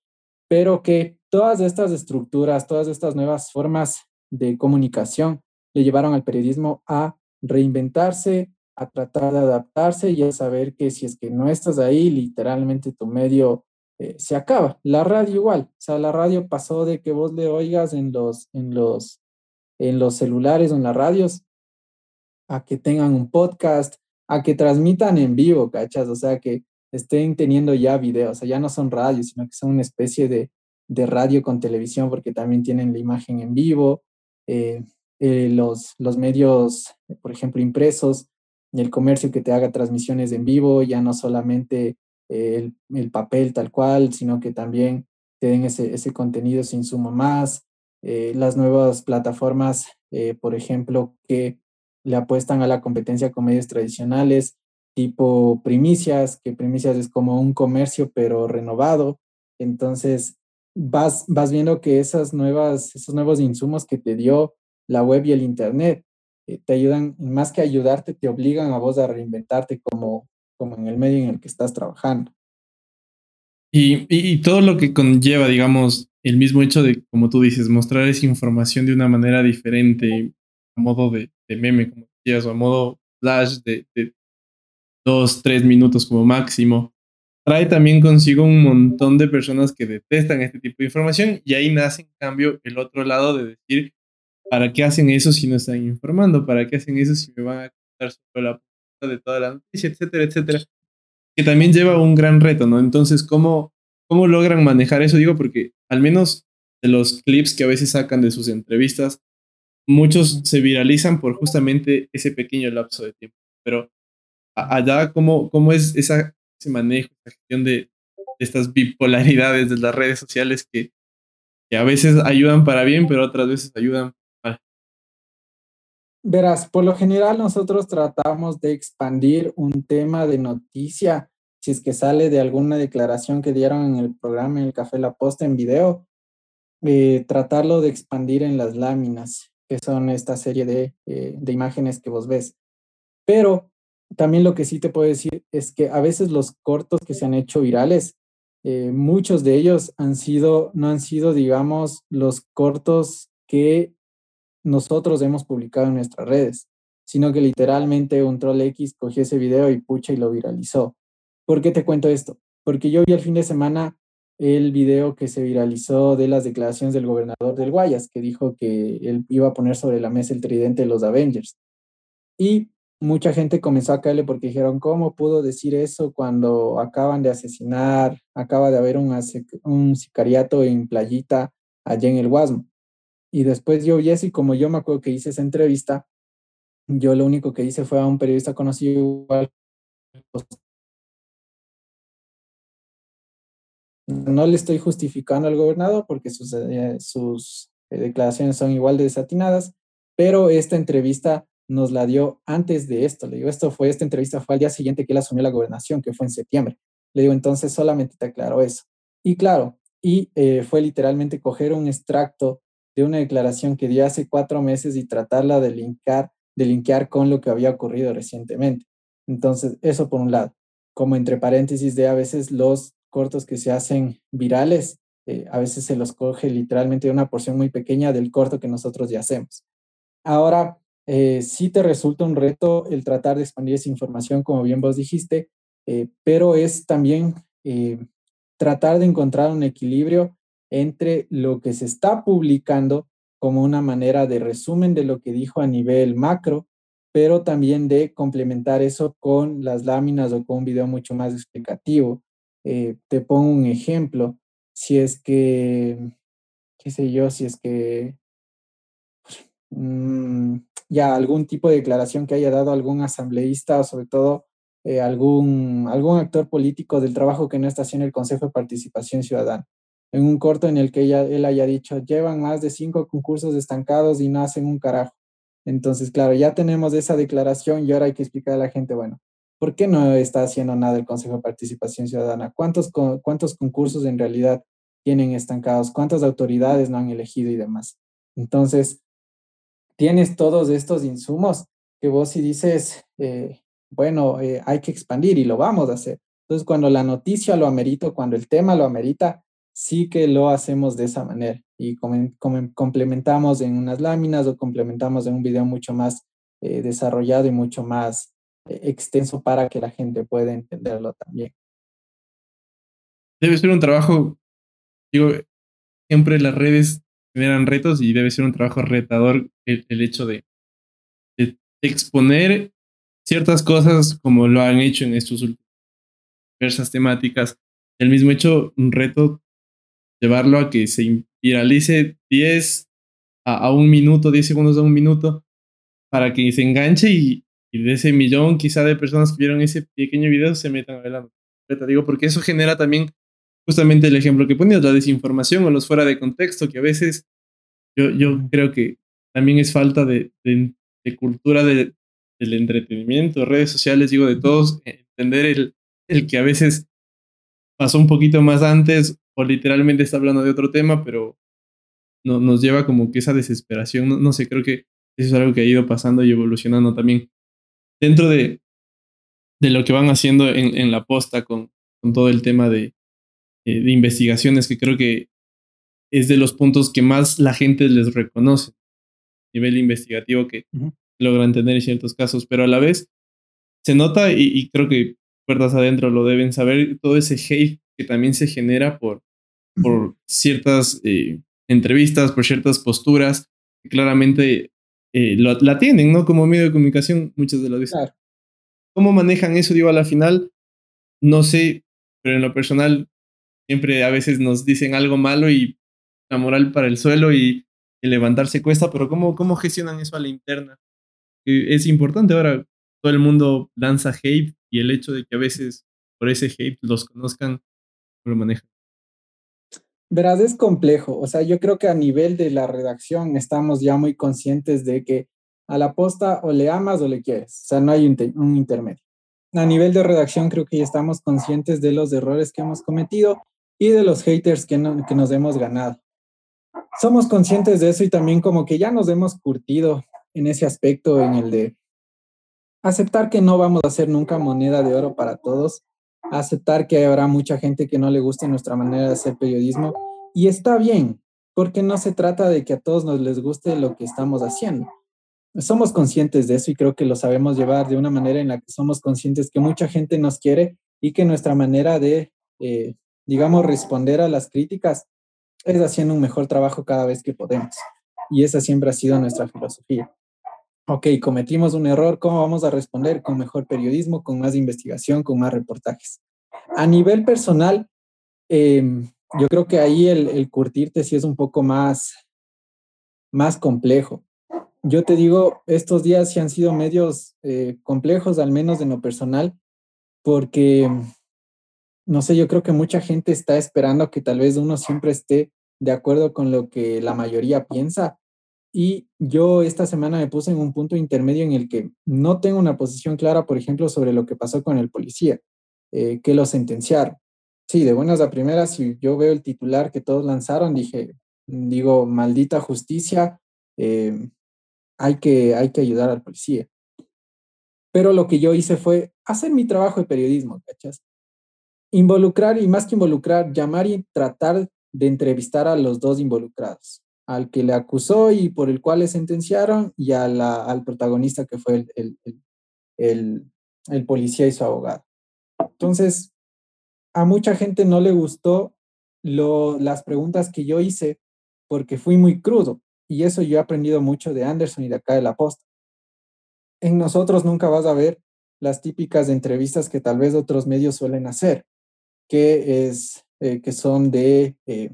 pero que todas estas estructuras, todas estas nuevas formas de comunicación le llevaron al periodismo a reinventarse, a tratar de adaptarse y a saber que si es que no estás ahí, literalmente tu medio eh, se acaba. La radio igual, o sea, la radio pasó de que vos le oigas en los, en los, en los celulares o en las radios a que tengan un podcast, a que transmitan en vivo, ¿cachas? O sea, que estén teniendo ya videos, o sea, ya no son radios, sino que son una especie de, de radio con televisión porque también tienen la imagen en vivo. Eh, eh, los, los medios, por ejemplo, impresos, el comercio que te haga transmisiones en vivo, ya no solamente el, el, papel tal cual, sino que también te den ese, ese contenido sin sumo más. Eh, las nuevas plataformas, eh, por ejemplo, que le apuestan a la competencia con medios tradicionales, tipo primicias, que primicias es como un comercio pero renovado. Entonces, vas, vas viendo que esas nuevas, esos nuevos insumos que te dio la web y el Internet. Eh, te ayudan, más que ayudarte, te obligan a vos a reinventarte como, como en el medio en el que estás trabajando. Y, y, todo lo que conlleva, digamos, el mismo hecho de, como tú dices, mostrar esa información de una manera diferente, a modo de, de meme, como decías, o a modo flash de, de dos, tres minutos como máximo, trae también consigo un montón de personas que detestan este tipo de información y ahí nace en cambio el otro lado de decir, ¿Para qué hacen eso si no están informando? ¿Para qué hacen eso si me van a contar sobre la de toda la noticia, etcétera, etcétera? Que también lleva un gran reto, ¿no? Entonces, ¿cómo, cómo logran manejar eso? Digo, porque al menos de los clips que a veces sacan de sus entrevistas, muchos se viralizan por justamente ese pequeño lapso de tiempo. Pero allá, ¿cómo, cómo es esa, ese manejo, esa gestión de estas bipolaridades de las redes sociales que, que a veces ayudan para bien, pero otras veces ayudan Verás, por lo general nosotros tratamos de expandir un tema de noticia, si es que sale de alguna declaración que dieron en el programa en el Café La Posta en video, eh, tratarlo de expandir en las láminas, que son esta serie de, eh, de imágenes que vos ves. Pero también lo que sí te puedo decir es que a veces los cortos que se han hecho virales, eh, muchos de ellos han sido, no han sido, digamos, los cortos que nosotros hemos publicado en nuestras redes, sino que literalmente un troll X cogió ese video y pucha y lo viralizó. ¿Por qué te cuento esto? Porque yo vi el fin de semana el video que se viralizó de las declaraciones del gobernador del Guayas, que dijo que él iba a poner sobre la mesa el tridente de los Avengers. Y mucha gente comenzó a caerle porque dijeron, ¿cómo pudo decir eso cuando acaban de asesinar, acaba de haber un, un sicariato en Playita allá en el Guasmo? Y después yo y como yo me acuerdo que hice esa entrevista, yo lo único que hice fue a un periodista conocido igual. No le estoy justificando al gobernador porque sus, eh, sus eh, declaraciones son igual de desatinadas, pero esta entrevista nos la dio antes de esto. Le digo, esto fue, esta entrevista fue al día siguiente que él asumió la gobernación, que fue en septiembre. Le digo, entonces solamente te aclaro eso. Y claro, y eh, fue literalmente coger un extracto de una declaración que dio hace cuatro meses y tratarla de linkar, con lo que había ocurrido recientemente. Entonces, eso por un lado, como entre paréntesis de a veces los cortos que se hacen virales, eh, a veces se los coge literalmente una porción muy pequeña del corto que nosotros ya hacemos. Ahora, eh, sí te resulta un reto el tratar de expandir esa información, como bien vos dijiste, eh, pero es también tratar de encontrar un equilibrio entre lo que se está publicando como una manera de resumen de lo que dijo a nivel macro, pero también de complementar eso con las láminas o con un video mucho más explicativo. Eh, te pongo un ejemplo, si es que, qué sé yo, si es que mm, ya algún tipo de declaración que haya dado algún asambleísta o sobre todo eh, algún, algún actor político del trabajo que no está haciendo el Consejo de Participación Ciudadana. En un corto en el que ella, él haya dicho, llevan más de cinco concursos estancados y no hacen un carajo. Entonces, claro, ya tenemos esa declaración y ahora hay que explicar a la gente, bueno, ¿por qué no está haciendo nada el Consejo de Participación Ciudadana? ¿Cuántos, cuántos concursos en realidad tienen estancados? ¿Cuántas autoridades no han elegido y demás? Entonces, tienes todos estos insumos que vos si dices, eh, bueno, eh, hay que expandir y lo vamos a hacer. Entonces, cuando la noticia lo amerita, cuando el tema lo amerita, sí que lo hacemos de esa manera y complementamos en unas láminas o complementamos en un video mucho más eh, desarrollado y mucho más eh, extenso para que la gente pueda entenderlo también. Debe ser un trabajo, digo, siempre las redes generan retos y debe ser un trabajo retador el, hecho de, de exponer ciertas cosas como lo han hecho en estos diversas temáticas. El mismo hecho, un reto, llevarlo a que se viralice 10 a, un minuto, 10 segundos a un minuto, para que se enganche y, de ese millón quizá de personas que vieron ese pequeño video se metan a ver la Digo, porque eso genera también justamente el ejemplo que ponías, la desinformación o los fuera de contexto, que a veces yo, yo creo que también es falta de, de cultura de, del entretenimiento, redes sociales, digo, de todos, entender el, el que a veces pasó un poquito más antes o literalmente está hablando de otro tema, pero no, nos lleva como que esa desesperación, no, sé, creo que eso es algo que ha ido pasando y evolucionando también. Dentro de, de lo que van haciendo en, en la posta con, con, todo el tema de, eh, de investigaciones, que creo que es de los puntos que más la gente les reconoce, nivel investigativo que, logran tener en ciertos casos, pero a la vez se nota y, creo que puertas adentro lo deben saber, todo ese hate que también se genera por, por ciertas eh, entrevistas, por ciertas posturas que claramente eh, la tienen, ¿no? Como medio de comunicación muchas de las veces. ¿Cómo manejan eso? Digo, a la final, no sé, pero en lo personal siempre a veces nos dicen algo malo y la moral para el suelo y, y levantarse cuesta, pero ¿cómo, ¿cómo gestionan eso a la interna? es importante ahora, todo el mundo lanza hate y el hecho de que a veces por ese hate los conozcan, no lo manejan. Verás, es complejo. O sea, yo creo que a nivel de la redacción estamos ya muy conscientes de que a la posta o le amas o le quieres. O sea, no hay un, intermedio. A nivel de redacción creo que ya estamos conscientes de los errores que hemos cometido y de los haters que, que nos hemos ganado. Somos conscientes de eso y también como que ya nos hemos curtido en ese aspecto, en el de aceptar que no vamos a ser nunca moneda de oro para todos, aceptar que habrá mucha gente que no le guste nuestra manera de hacer periodismo y está bien, porque no se trata de que a todos nos les guste lo que estamos haciendo. Somos conscientes de eso y creo que lo sabemos llevar de una manera en la que somos conscientes que mucha gente nos quiere y que nuestra manera de, eh, digamos, responder a las críticas es haciendo un mejor trabajo cada vez que podemos. Y esa siempre ha sido nuestra filosofía ok, cometimos un error, ¿cómo vamos a responder? Con mejor periodismo, con más investigación, con más reportajes. A nivel personal, em, yo creo que ahí el, curtirte sí es un poco más, más complejo. Yo te digo, estos días sí han sido medios eh, complejos, al menos en lo personal, porque, no sé, yo creo que mucha gente está esperando que tal vez uno siempre esté de acuerdo con lo que la mayoría piensa Y yo esta semana me puse en un punto intermedio en el que no tengo una posición clara, por ejemplo, sobre lo que pasó con el policía, eh, que lo sentenciaron. Sí, de buenas a primeras, si yo veo el titular que todos lanzaron, dije, digo, maldita justicia, eh, hay, que, hay que ayudar al policía. Pero lo que yo hice fue hacer mi trabajo de periodismo, ¿cachas? Involucrar y más que involucrar, llamar y tratar de entrevistar a los dos involucrados, al que le acusó y por el cual le sentenciaron y a la, al protagonista que fue el, el, el, policía y su abogado. Entonces, a mucha gente no le gustó lo, las preguntas que yo hice porque fui muy crudo y eso yo he aprendido mucho de Anderson y de acá de la posta en nosotros nunca vas a ver las típicas entrevistas que tal vez otros medios suelen hacer, que, es, eh, que son de eh,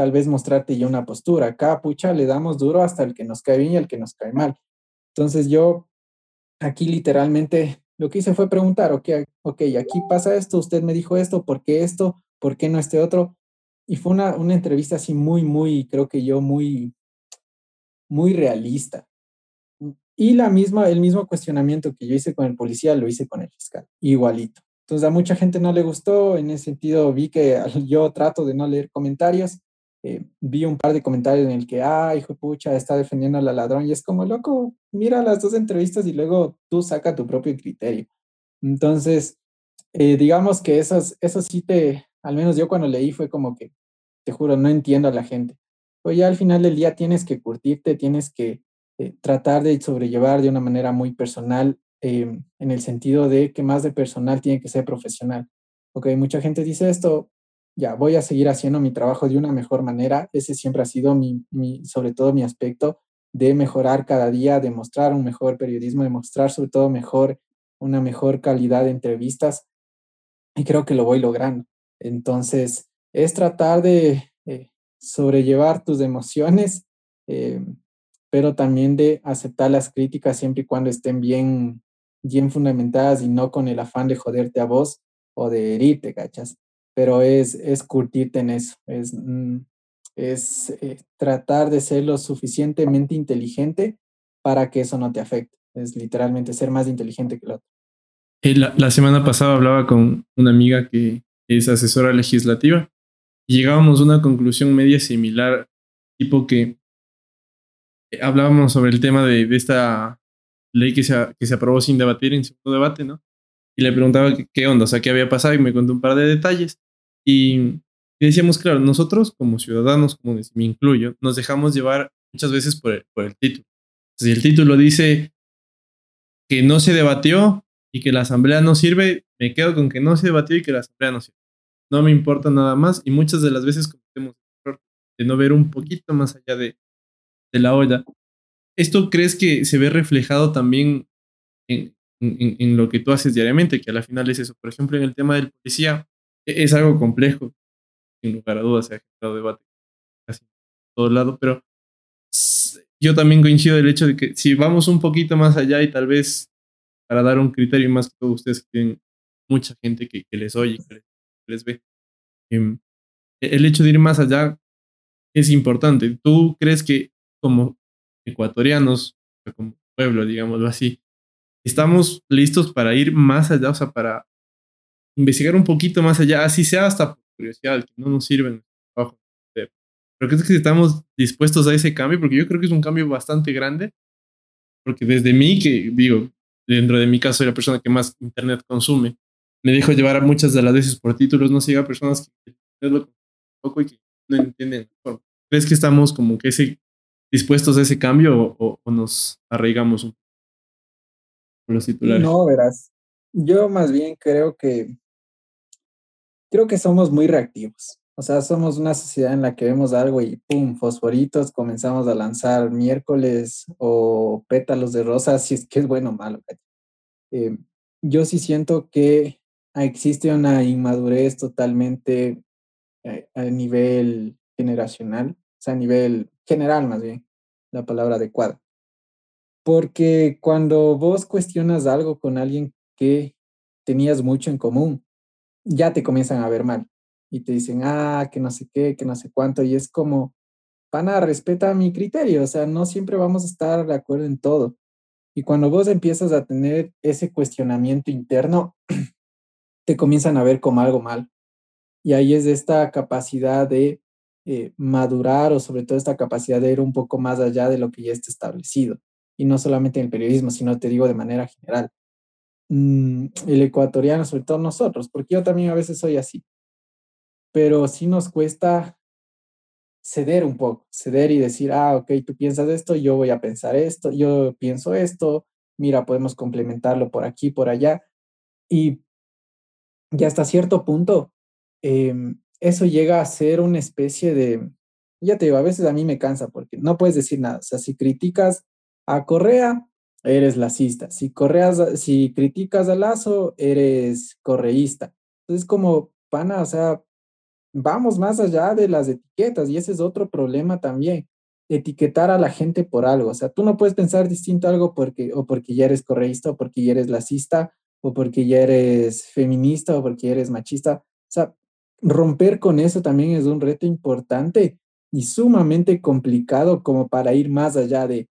tal vez mostrarte ya una postura. Acá, pucha, le damos duro hasta el que nos cae bien y el que nos cae mal. Entonces yo aquí literalmente lo que hice fue preguntar, ok, ok, aquí pasa esto, usted me dijo esto, ¿por qué esto? ¿Por qué no este otro? Y fue una, una entrevista así muy, muy, creo que yo, muy, muy realista. Y la misma, el mismo cuestionamiento que yo hice con el policía lo hice con el fiscal, igualito. Entonces a mucha gente no le gustó, en ese sentido vi que [laughs] yo trato de no leer comentarios, eh, vi un par de comentarios en el que, ah, hijo pucha, está defendiendo a la ladrón y es como, loco, mira las dos entrevistas y luego tú saca tu propio criterio. Entonces, eh, digamos que eso sí te, al menos yo cuando leí fue como que, te juro, no entiendo a la gente. Pero ya al final del día tienes que curtirte, tienes que eh, tratar de sobrellevar de una manera muy personal, em, en el sentido de que más de personal tiene que ser profesional. Ok, mucha gente dice esto, ya voy a seguir haciendo mi trabajo de una mejor manera. Ese siempre ha sido mi, mi, sobre todo mi aspecto de mejorar cada día, de mostrar un mejor periodismo, de mostrar sobre todo mejor, una mejor calidad de entrevistas. Y creo que lo voy logrando. Entonces, es tratar de eh, sobrellevar tus emociones, eh, pero también de aceptar las críticas siempre y cuando estén bien, bien fundamentadas y no con el afán de joderte a vos o de herirte, ¿cachas? Pero es, es curtirte en eso, es, mm, es eh, tratar de ser lo suficientemente inteligente para que eso no te afecte. Es literalmente ser más inteligente que el otro. Eh, la, la semana pasada hablaba con una amiga que es asesora legislativa y llegábamos a una conclusión media similar, tipo que hablábamos sobre el tema de, esta ley que se, que se aprobó sin debatir en segundo debate, ¿no? Y le preguntaba qué, onda, o sea, qué había pasado y me contó un par de detalles. Y, decíamos, claro, nosotros como ciudadanos comunes, me incluyo, nos dejamos llevar muchas veces por el, por el título. Si el título dice que no se debatió y que la asamblea no sirve, me quedo con que no se debatió y que la asamblea no sirve. No me importa nada más y muchas de las veces cometemos el error de no ver un poquito más allá de, de la olla. ¿Esto crees que se ve reflejado también en, en, lo que tú haces diariamente? Que a la final es eso. Por ejemplo, en el tema del policía, e, es algo complejo. Sin lugar a dudas, se ha generado debate casi en todo lado, pero yo también coincido del hecho de que si vamos un poquito más allá y tal vez para dar un criterio más que todos ustedes que tienen mucha gente que, que les oye, que les, ve, em, el hecho de ir más allá es importante. ¿Tú crees que como ecuatorianos, como pueblo, digámoslo así, estamos listos para ir más allá, o sea, para investigar un poquito más allá, así sea hasta por curiosidad, que no nos sirven trabajo. Pero creo que estamos dispuestos a ese cambio, porque yo creo que es un cambio bastante grande, porque desde mí, que digo, dentro de mi caso soy la persona que más internet consume, me dejo llevar a muchas de las veces por títulos, no siga personas que lo poco y que no entienden. ¿Crees que estamos como que ese dispuestos a ese cambio o, nos arraigamos un poco los titulares? No, verás. Yo más bien creo que creo que somos muy reactivos. O sea, somos una sociedad en la que vemos algo y pum, fosforitos, comenzamos a lanzar miércoles o pétalos de rosas, si es que es bueno o malo. Eh, yo sí siento que existe una inmadurez totalmente eh, a nivel generacional, o sea, a nivel general más bien, la palabra adecuada. Porque cuando vos cuestionas algo con alguien que tenías mucho en común, ya te comienzan a ver mal y te dicen, ah, que no sé qué, que no sé cuánto, y es como, pana, respeta mi criterio, o sea, no siempre vamos a estar de acuerdo en todo. Y cuando vos empiezas a tener ese cuestionamiento interno, [clears throat] te comienzan a ver como algo mal. Y ahí es esta capacidad de eh, madurar o sobre todo esta capacidad de ir un poco más allá de lo que ya está establecido. Y no solamente en el periodismo, sino te digo de manera general. Mm, el ecuatoriano, sobre todo nosotros, porque yo también a veces soy así. Pero sí nos cuesta ceder un poco, ceder y decir, ah, ok, tú piensas esto, yo voy a pensar esto, yo pienso esto, mira, podemos complementarlo por aquí, por allá. Y, ya hasta cierto punto, em, eso llega a ser una especie de, ya te digo, a veces a mí me cansa porque no puedes decir nada. O sea, si criticas a Correa, eres lacista. Si, correas, si criticas a Lazo, eres correísta. Entonces, como pana, o sea, vamos más allá de las etiquetas y ese es otro problema también, etiquetar a la gente por algo. O sea, tú no puedes pensar distinto algo porque, o porque ya eres correísta, o porque ya eres lacista, o porque ya eres feminista, o porque ya eres machista. O sea, romper con eso también es un reto importante y sumamente complicado como para ir más allá de,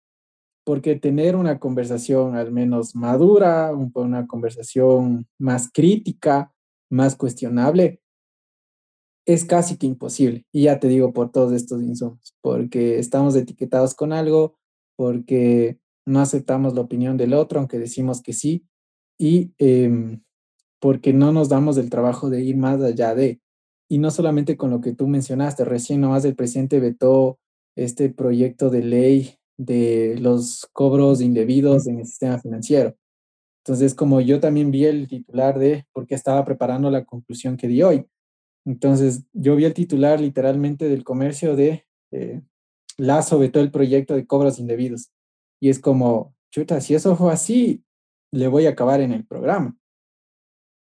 porque tener una conversación al menos madura, una conversación más crítica, más cuestionable, es casi que imposible. Y ya te digo por todos estos insumos, porque estamos etiquetados con algo, porque no aceptamos la opinión del otro, aunque decimos que sí, y em, porque no nos damos el trabajo de ir más allá de, y no solamente con lo que tú mencionaste, recién nomás el presidente vetó este proyecto de ley de los cobros indebidos en el sistema financiero. Entonces, como yo también vi el titular de, porque estaba preparando la conclusión que di hoy, entonces, yo vi el titular literalmente del comercio de eh, Lazo vetó el proyecto de cobros indebidos. Y es como, chuta, si eso fue así, le voy a acabar en el programa.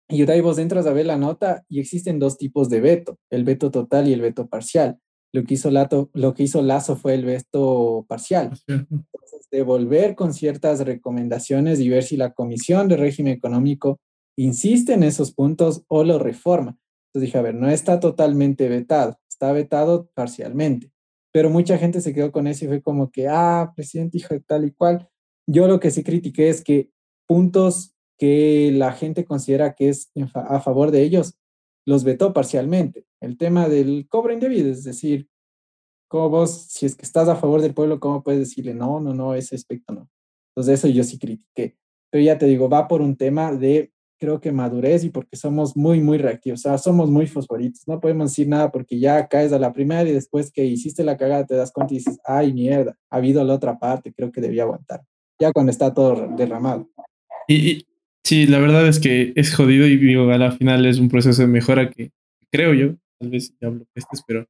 Y ahí vos entras a ver la nota y existen dos tipos de veto, el veto total y el veto parcial. Lo que hizo, Lato, lo que hizo Lazo fue el veto parcial. Entonces, devolver con ciertas recomendaciones y ver si la Comisión de Régimen Económico insiste en esos puntos o lo reforma. Entonces dije, a ver, no está totalmente vetado, está vetado parcialmente. Pero mucha gente se quedó con eso y fue como que, ah, presidente, hijo de tal y cual. Yo lo que sí critiqué es que puntos que la gente considera que es a favor de ellos, los vetó parcialmente. El tema del cobro indebido, es decir, ¿cómo vos, si es que estás a favor del pueblo, cómo puedes decirle no, no, no, ese aspecto no? Entonces eso yo sí critiqué. Pero ya te digo, va por un tema de creo que madurez y porque somos muy, muy reactivos, o sea, somos muy fosforitos, no podemos decir nada porque ya caes a la primera y después que hiciste la cagada te das cuenta y dices, ay, mierda, ha habido la otra parte, creo que debía aguantar, ya cuando está todo derramado. Y, sí, la verdad es que es jodido y digo, a la final es un proceso de mejora que creo yo, tal vez ya hablo pestes, pero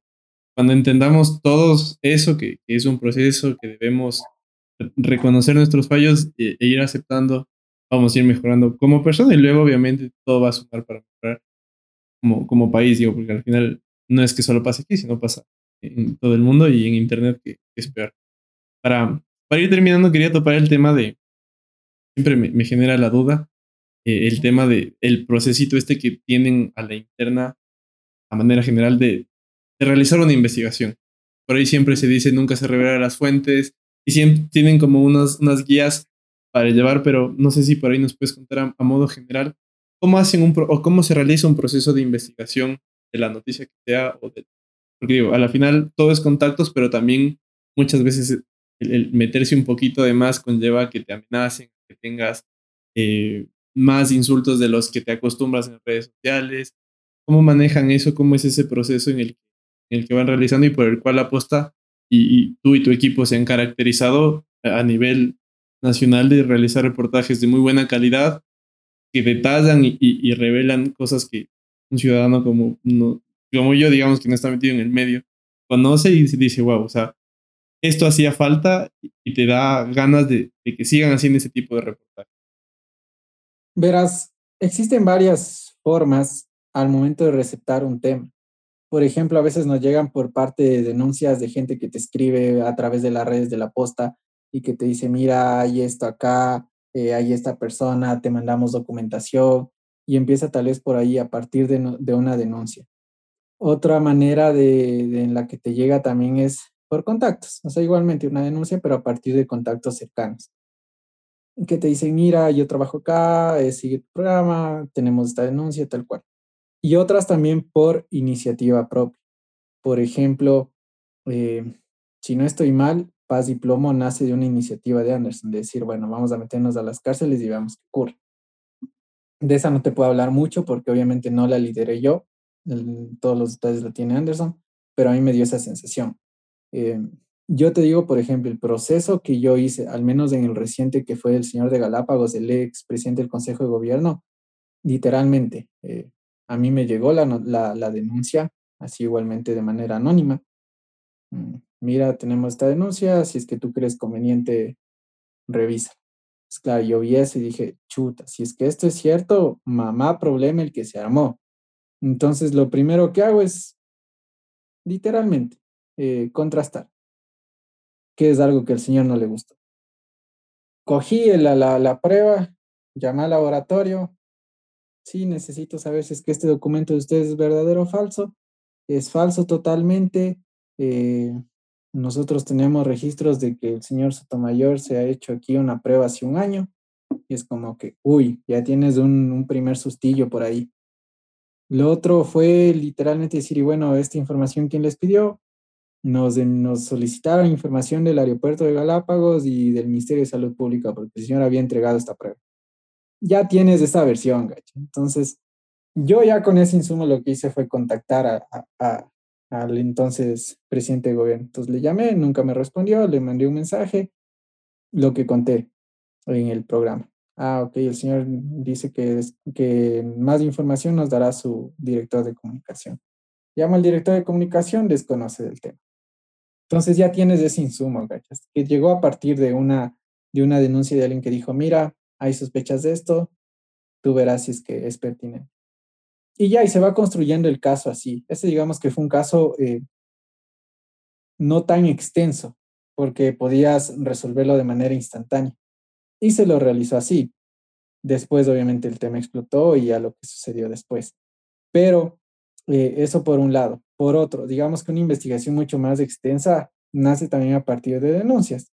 cuando entendamos todos eso, que, que es un proceso que debemos reconocer nuestros fallos e, e ir aceptando vamos a ir mejorando como persona y luego obviamente todo va a sumar para mejorar como, como país, digo, porque al final no es que solo pase aquí, sino pasa en todo el mundo y en Internet, que, es peor. Para, para ir terminando, quería topar el tema de, siempre me, genera la duda, eh, el tema de el procesito este que tienen a la interna, a manera general, de, realizar una investigación. Por ahí siempre se dice, nunca se revelan las fuentes, y siempre tienen como unas, unas guías para llevar, pero no sé si por ahí nos puedes contar a, modo general cómo hacen un o cómo se realiza un proceso de investigación de la noticia que sea o porque digo, a la final todo es contactos, pero también muchas veces el, meterse un poquito de más conlleva que te amenacen, que tengas eh, más insultos de los que te acostumbras en redes sociales. ¿Cómo manejan eso? ¿Cómo es ese proceso en el, que van realizando y por el cual aposta y, y tú y tu equipo se han caracterizado a nivel nacional de realizar reportajes de muy buena calidad que detallan y, revelan cosas que un ciudadano como, no, como yo, digamos, que no está metido en el medio, conoce y dice, wow, o sea, esto hacía falta y te da ganas de, de que sigan haciendo ese tipo de reportajes. Verás, existen varias formas al momento de receptar un tema. Por ejemplo, a veces nos llegan por parte de denuncias de gente que te escribe a través de las redes de la posta y que te dice, mira, hay esto acá, eh, hay esta persona, te mandamos documentación y empieza tal vez por ahí a partir de, una denuncia. Otra manera de, en la que te llega también es por contactos, o sea, igualmente una denuncia, pero a partir de contactos cercanos. Que te dicen, mira, yo trabajo acá, eh, sigue tu programa, tenemos esta denuncia, tal cual. Y otras también por iniciativa propia. Por ejemplo, eh, si no estoy mal, Paz y Plomo nace de una iniciativa de Anderson, de decir, bueno, vamos a meternos a las cárceles y veamos qué ocurre. De esa no te puedo hablar mucho porque obviamente no la lideré yo, todos los detalles la tiene Anderson, pero a mí me dio esa sensación. Eh, yo te digo, por ejemplo, el proceso que yo hice, al menos en el reciente que fue el señor de Galápagos, el ex presidente del Consejo de Gobierno, literalmente, eh, a mí me llegó la, la, denuncia, así igualmente de manera anónima. Mm, mira, tenemos esta denuncia, si es que tú crees conveniente, revisa. Es claro, yo vi eso y dije, chuta, si es que esto es cierto, mamá problema el que se armó. Entonces, lo primero que hago es, literalmente, eh, contrastar, que es algo que al señor no le gustó. Cogí la, la, la prueba, llamé al laboratorio, sí, necesito saber si es que este documento de ustedes es verdadero o falso. Es falso totalmente. Eh, nosotros tenemos registros de que el señor Sotomayor se ha hecho aquí una prueba hace un año. Y es como que, uy, ya tienes un, primer sustillo por ahí. Lo otro fue literalmente decir, y bueno, esta información, ¿quién les pidió? Nos, nos solicitaron información del aeropuerto de Galápagos y del Ministerio de Salud Pública, porque el señor había entregado esta prueba ya tienes esa versión. Entonces, yo ya con ese insumo lo que hice fue contactar al entonces presidente de gobierno. Entonces le llamé, nunca me respondió, le mandé un mensaje, lo que conté en el programa. Ah, ok, el señor dice que, que más información nos dará su director de comunicación. Llama al director de comunicación, desconoce del tema. Entonces ya tienes ese insumo, gachas, que llegó a partir de una, de una denuncia de alguien que dijo, mira, hay sospechas de esto, tú verás si es que es pertinente. Y ya, y se va construyendo el caso así. Ese digamos que fue un caso eh, no tan extenso, porque podías resolverlo de manera instantánea. Y se lo realizó así. Después, obviamente, el tema explotó y ya lo que sucedió después. Pero eh, eso por un lado. Por otro, digamos que una investigación mucho más extensa nace también a partir de denuncias.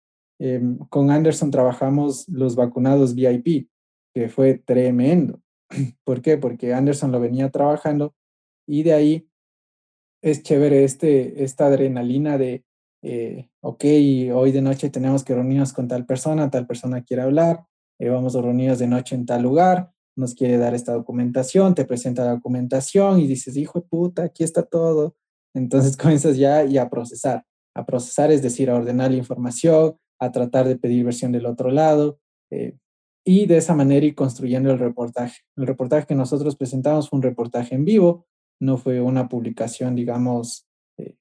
Em, con Anderson trabajamos los vacunados VIP, que fue tremendo. [clears throat] ¿Por qué? Porque Anderson lo venía trabajando y de ahí es chévere este, esta adrenalina de, eh, ok, hoy de noche tenemos que reunirnos con tal persona, tal persona quiere hablar, eh, vamos a reunirnos de noche en tal lugar, nos quiere dar esta documentación, te presenta la documentación y dices, hijo de puta, aquí está todo. Entonces [laughs] comienzas ya y a procesar. A procesar es decir, a ordenar la información, a tratar de pedir versión del otro lado eh, y de esa manera ir construyendo el reportaje. El reportaje que nosotros presentamos fue un reportaje en vivo, no fue una publicación, digamos, eh,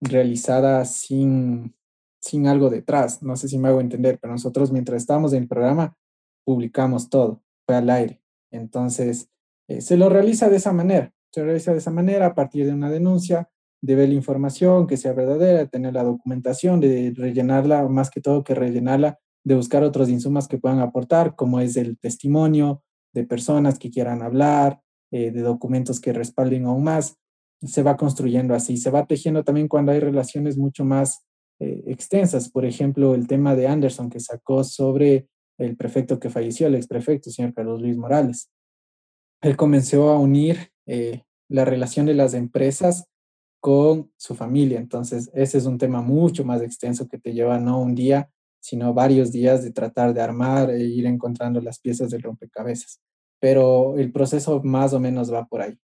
realizada sin, sin algo detrás. No sé si me hago entender, pero nosotros mientras estábamos en el programa publicamos todo, fue al aire. Entonces, eh, se lo realiza de esa manera, se realiza de esa manera a partir de una denuncia, de ver la información, que sea verdadera, tener la documentación, de rellenarla, más que todo que rellenarla, de buscar otros insumos que puedan aportar, como es el testimonio de personas que quieran hablar, eh, de documentos que respalden aún más. Se va construyendo así, se va tejiendo también cuando hay relaciones mucho más eh, extensas. Por ejemplo, el tema de Anderson que sacó sobre el prefecto que falleció, el exprefecto, señor Carlos Luis Morales. Él comenzó a unir eh, la relación de las empresas con su familia. Entonces, ese es un tema mucho más extenso que te lleva no un día, sino varios días de tratar de armar e ir encontrando las piezas del rompecabezas. Pero el proceso más o menos va por ahí.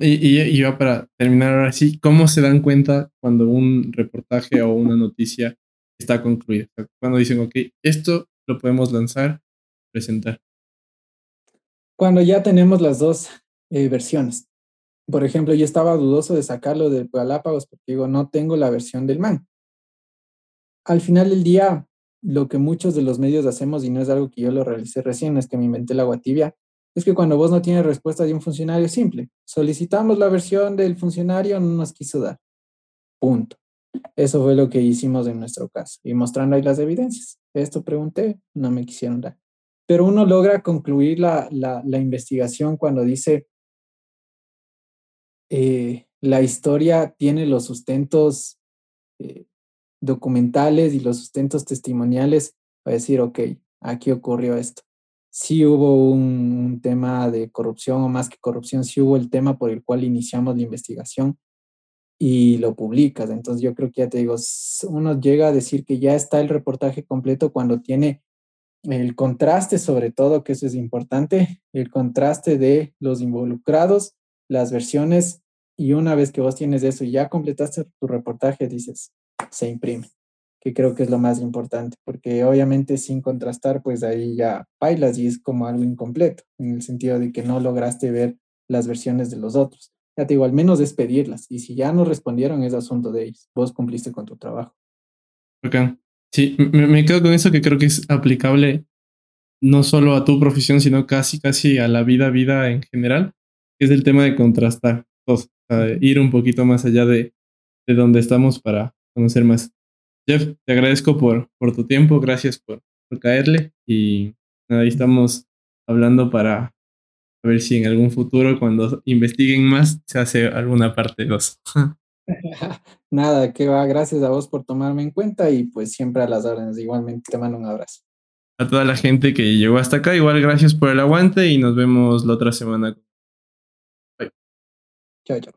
y, y, ya para terminar ahora sí, ¿cómo se dan cuenta cuando un reportaje o una noticia está concluida? Cuando dicen, ok, esto lo podemos lanzar, presentar. Cuando ya tenemos las dos eh, versiones, por ejemplo, yo estaba dudoso de sacarlo de Galápagos porque digo, no tengo la versión del man. Al final del día, lo que muchos de los medios hacemos, y no es algo que yo lo realicé recién, es que me inventé la agua tibia, es que cuando vos no tienes respuesta de un funcionario simple, solicitamos la versión del funcionario, no nos quiso dar. Punto. Eso fue lo que hicimos en nuestro caso. Y mostrando ahí las evidencias. Esto pregunté, no me quisieron dar. Pero uno logra concluir la, la, la investigación cuando dice, eh, la historia tiene los sustentos eh, documentales y los sustentos testimoniales para decir, ok, aquí ocurrió esto. Sí hubo un, tema de corrupción o más que corrupción, sí hubo el tema por el cual iniciamos la investigación y lo publicas. Entonces yo creo que ya te digo, uno llega a decir que ya está el reportaje completo cuando tiene el contraste sobre todo, que eso es importante, el contraste de los involucrados, las versiones, y una vez que vos tienes eso y ya completaste tu reportaje, dices, se imprime, que creo que es lo más importante, porque obviamente sin contrastar, pues ahí ya bailas y es como algo incompleto, en el sentido de que no lograste ver las versiones de los otros. Ya te digo, al menos despedirlas, y si ya no respondieron es asunto de ellos, vos cumpliste con tu trabajo. Ok, sí, me, quedo con eso que creo que es aplicable no solo a tu profesión, sino casi, casi a la vida, vida en general, es el tema de contrastar, ir un poquito más allá de, de donde estamos para conocer más. Jeff, te agradezco por, por tu tiempo, gracias por, por caerle y nada, ahí estamos hablando para ver si en algún futuro, cuando investiguen más, se hace alguna parte 2. [laughs] [laughs] Nada, que va, gracias a vos por tomarme en cuenta y pues siempre a las órdenes. Igualmente te mando un abrazo. A toda la gente que llegó hasta acá, igual gracias por el aguante y nos vemos la otra semana. тетя.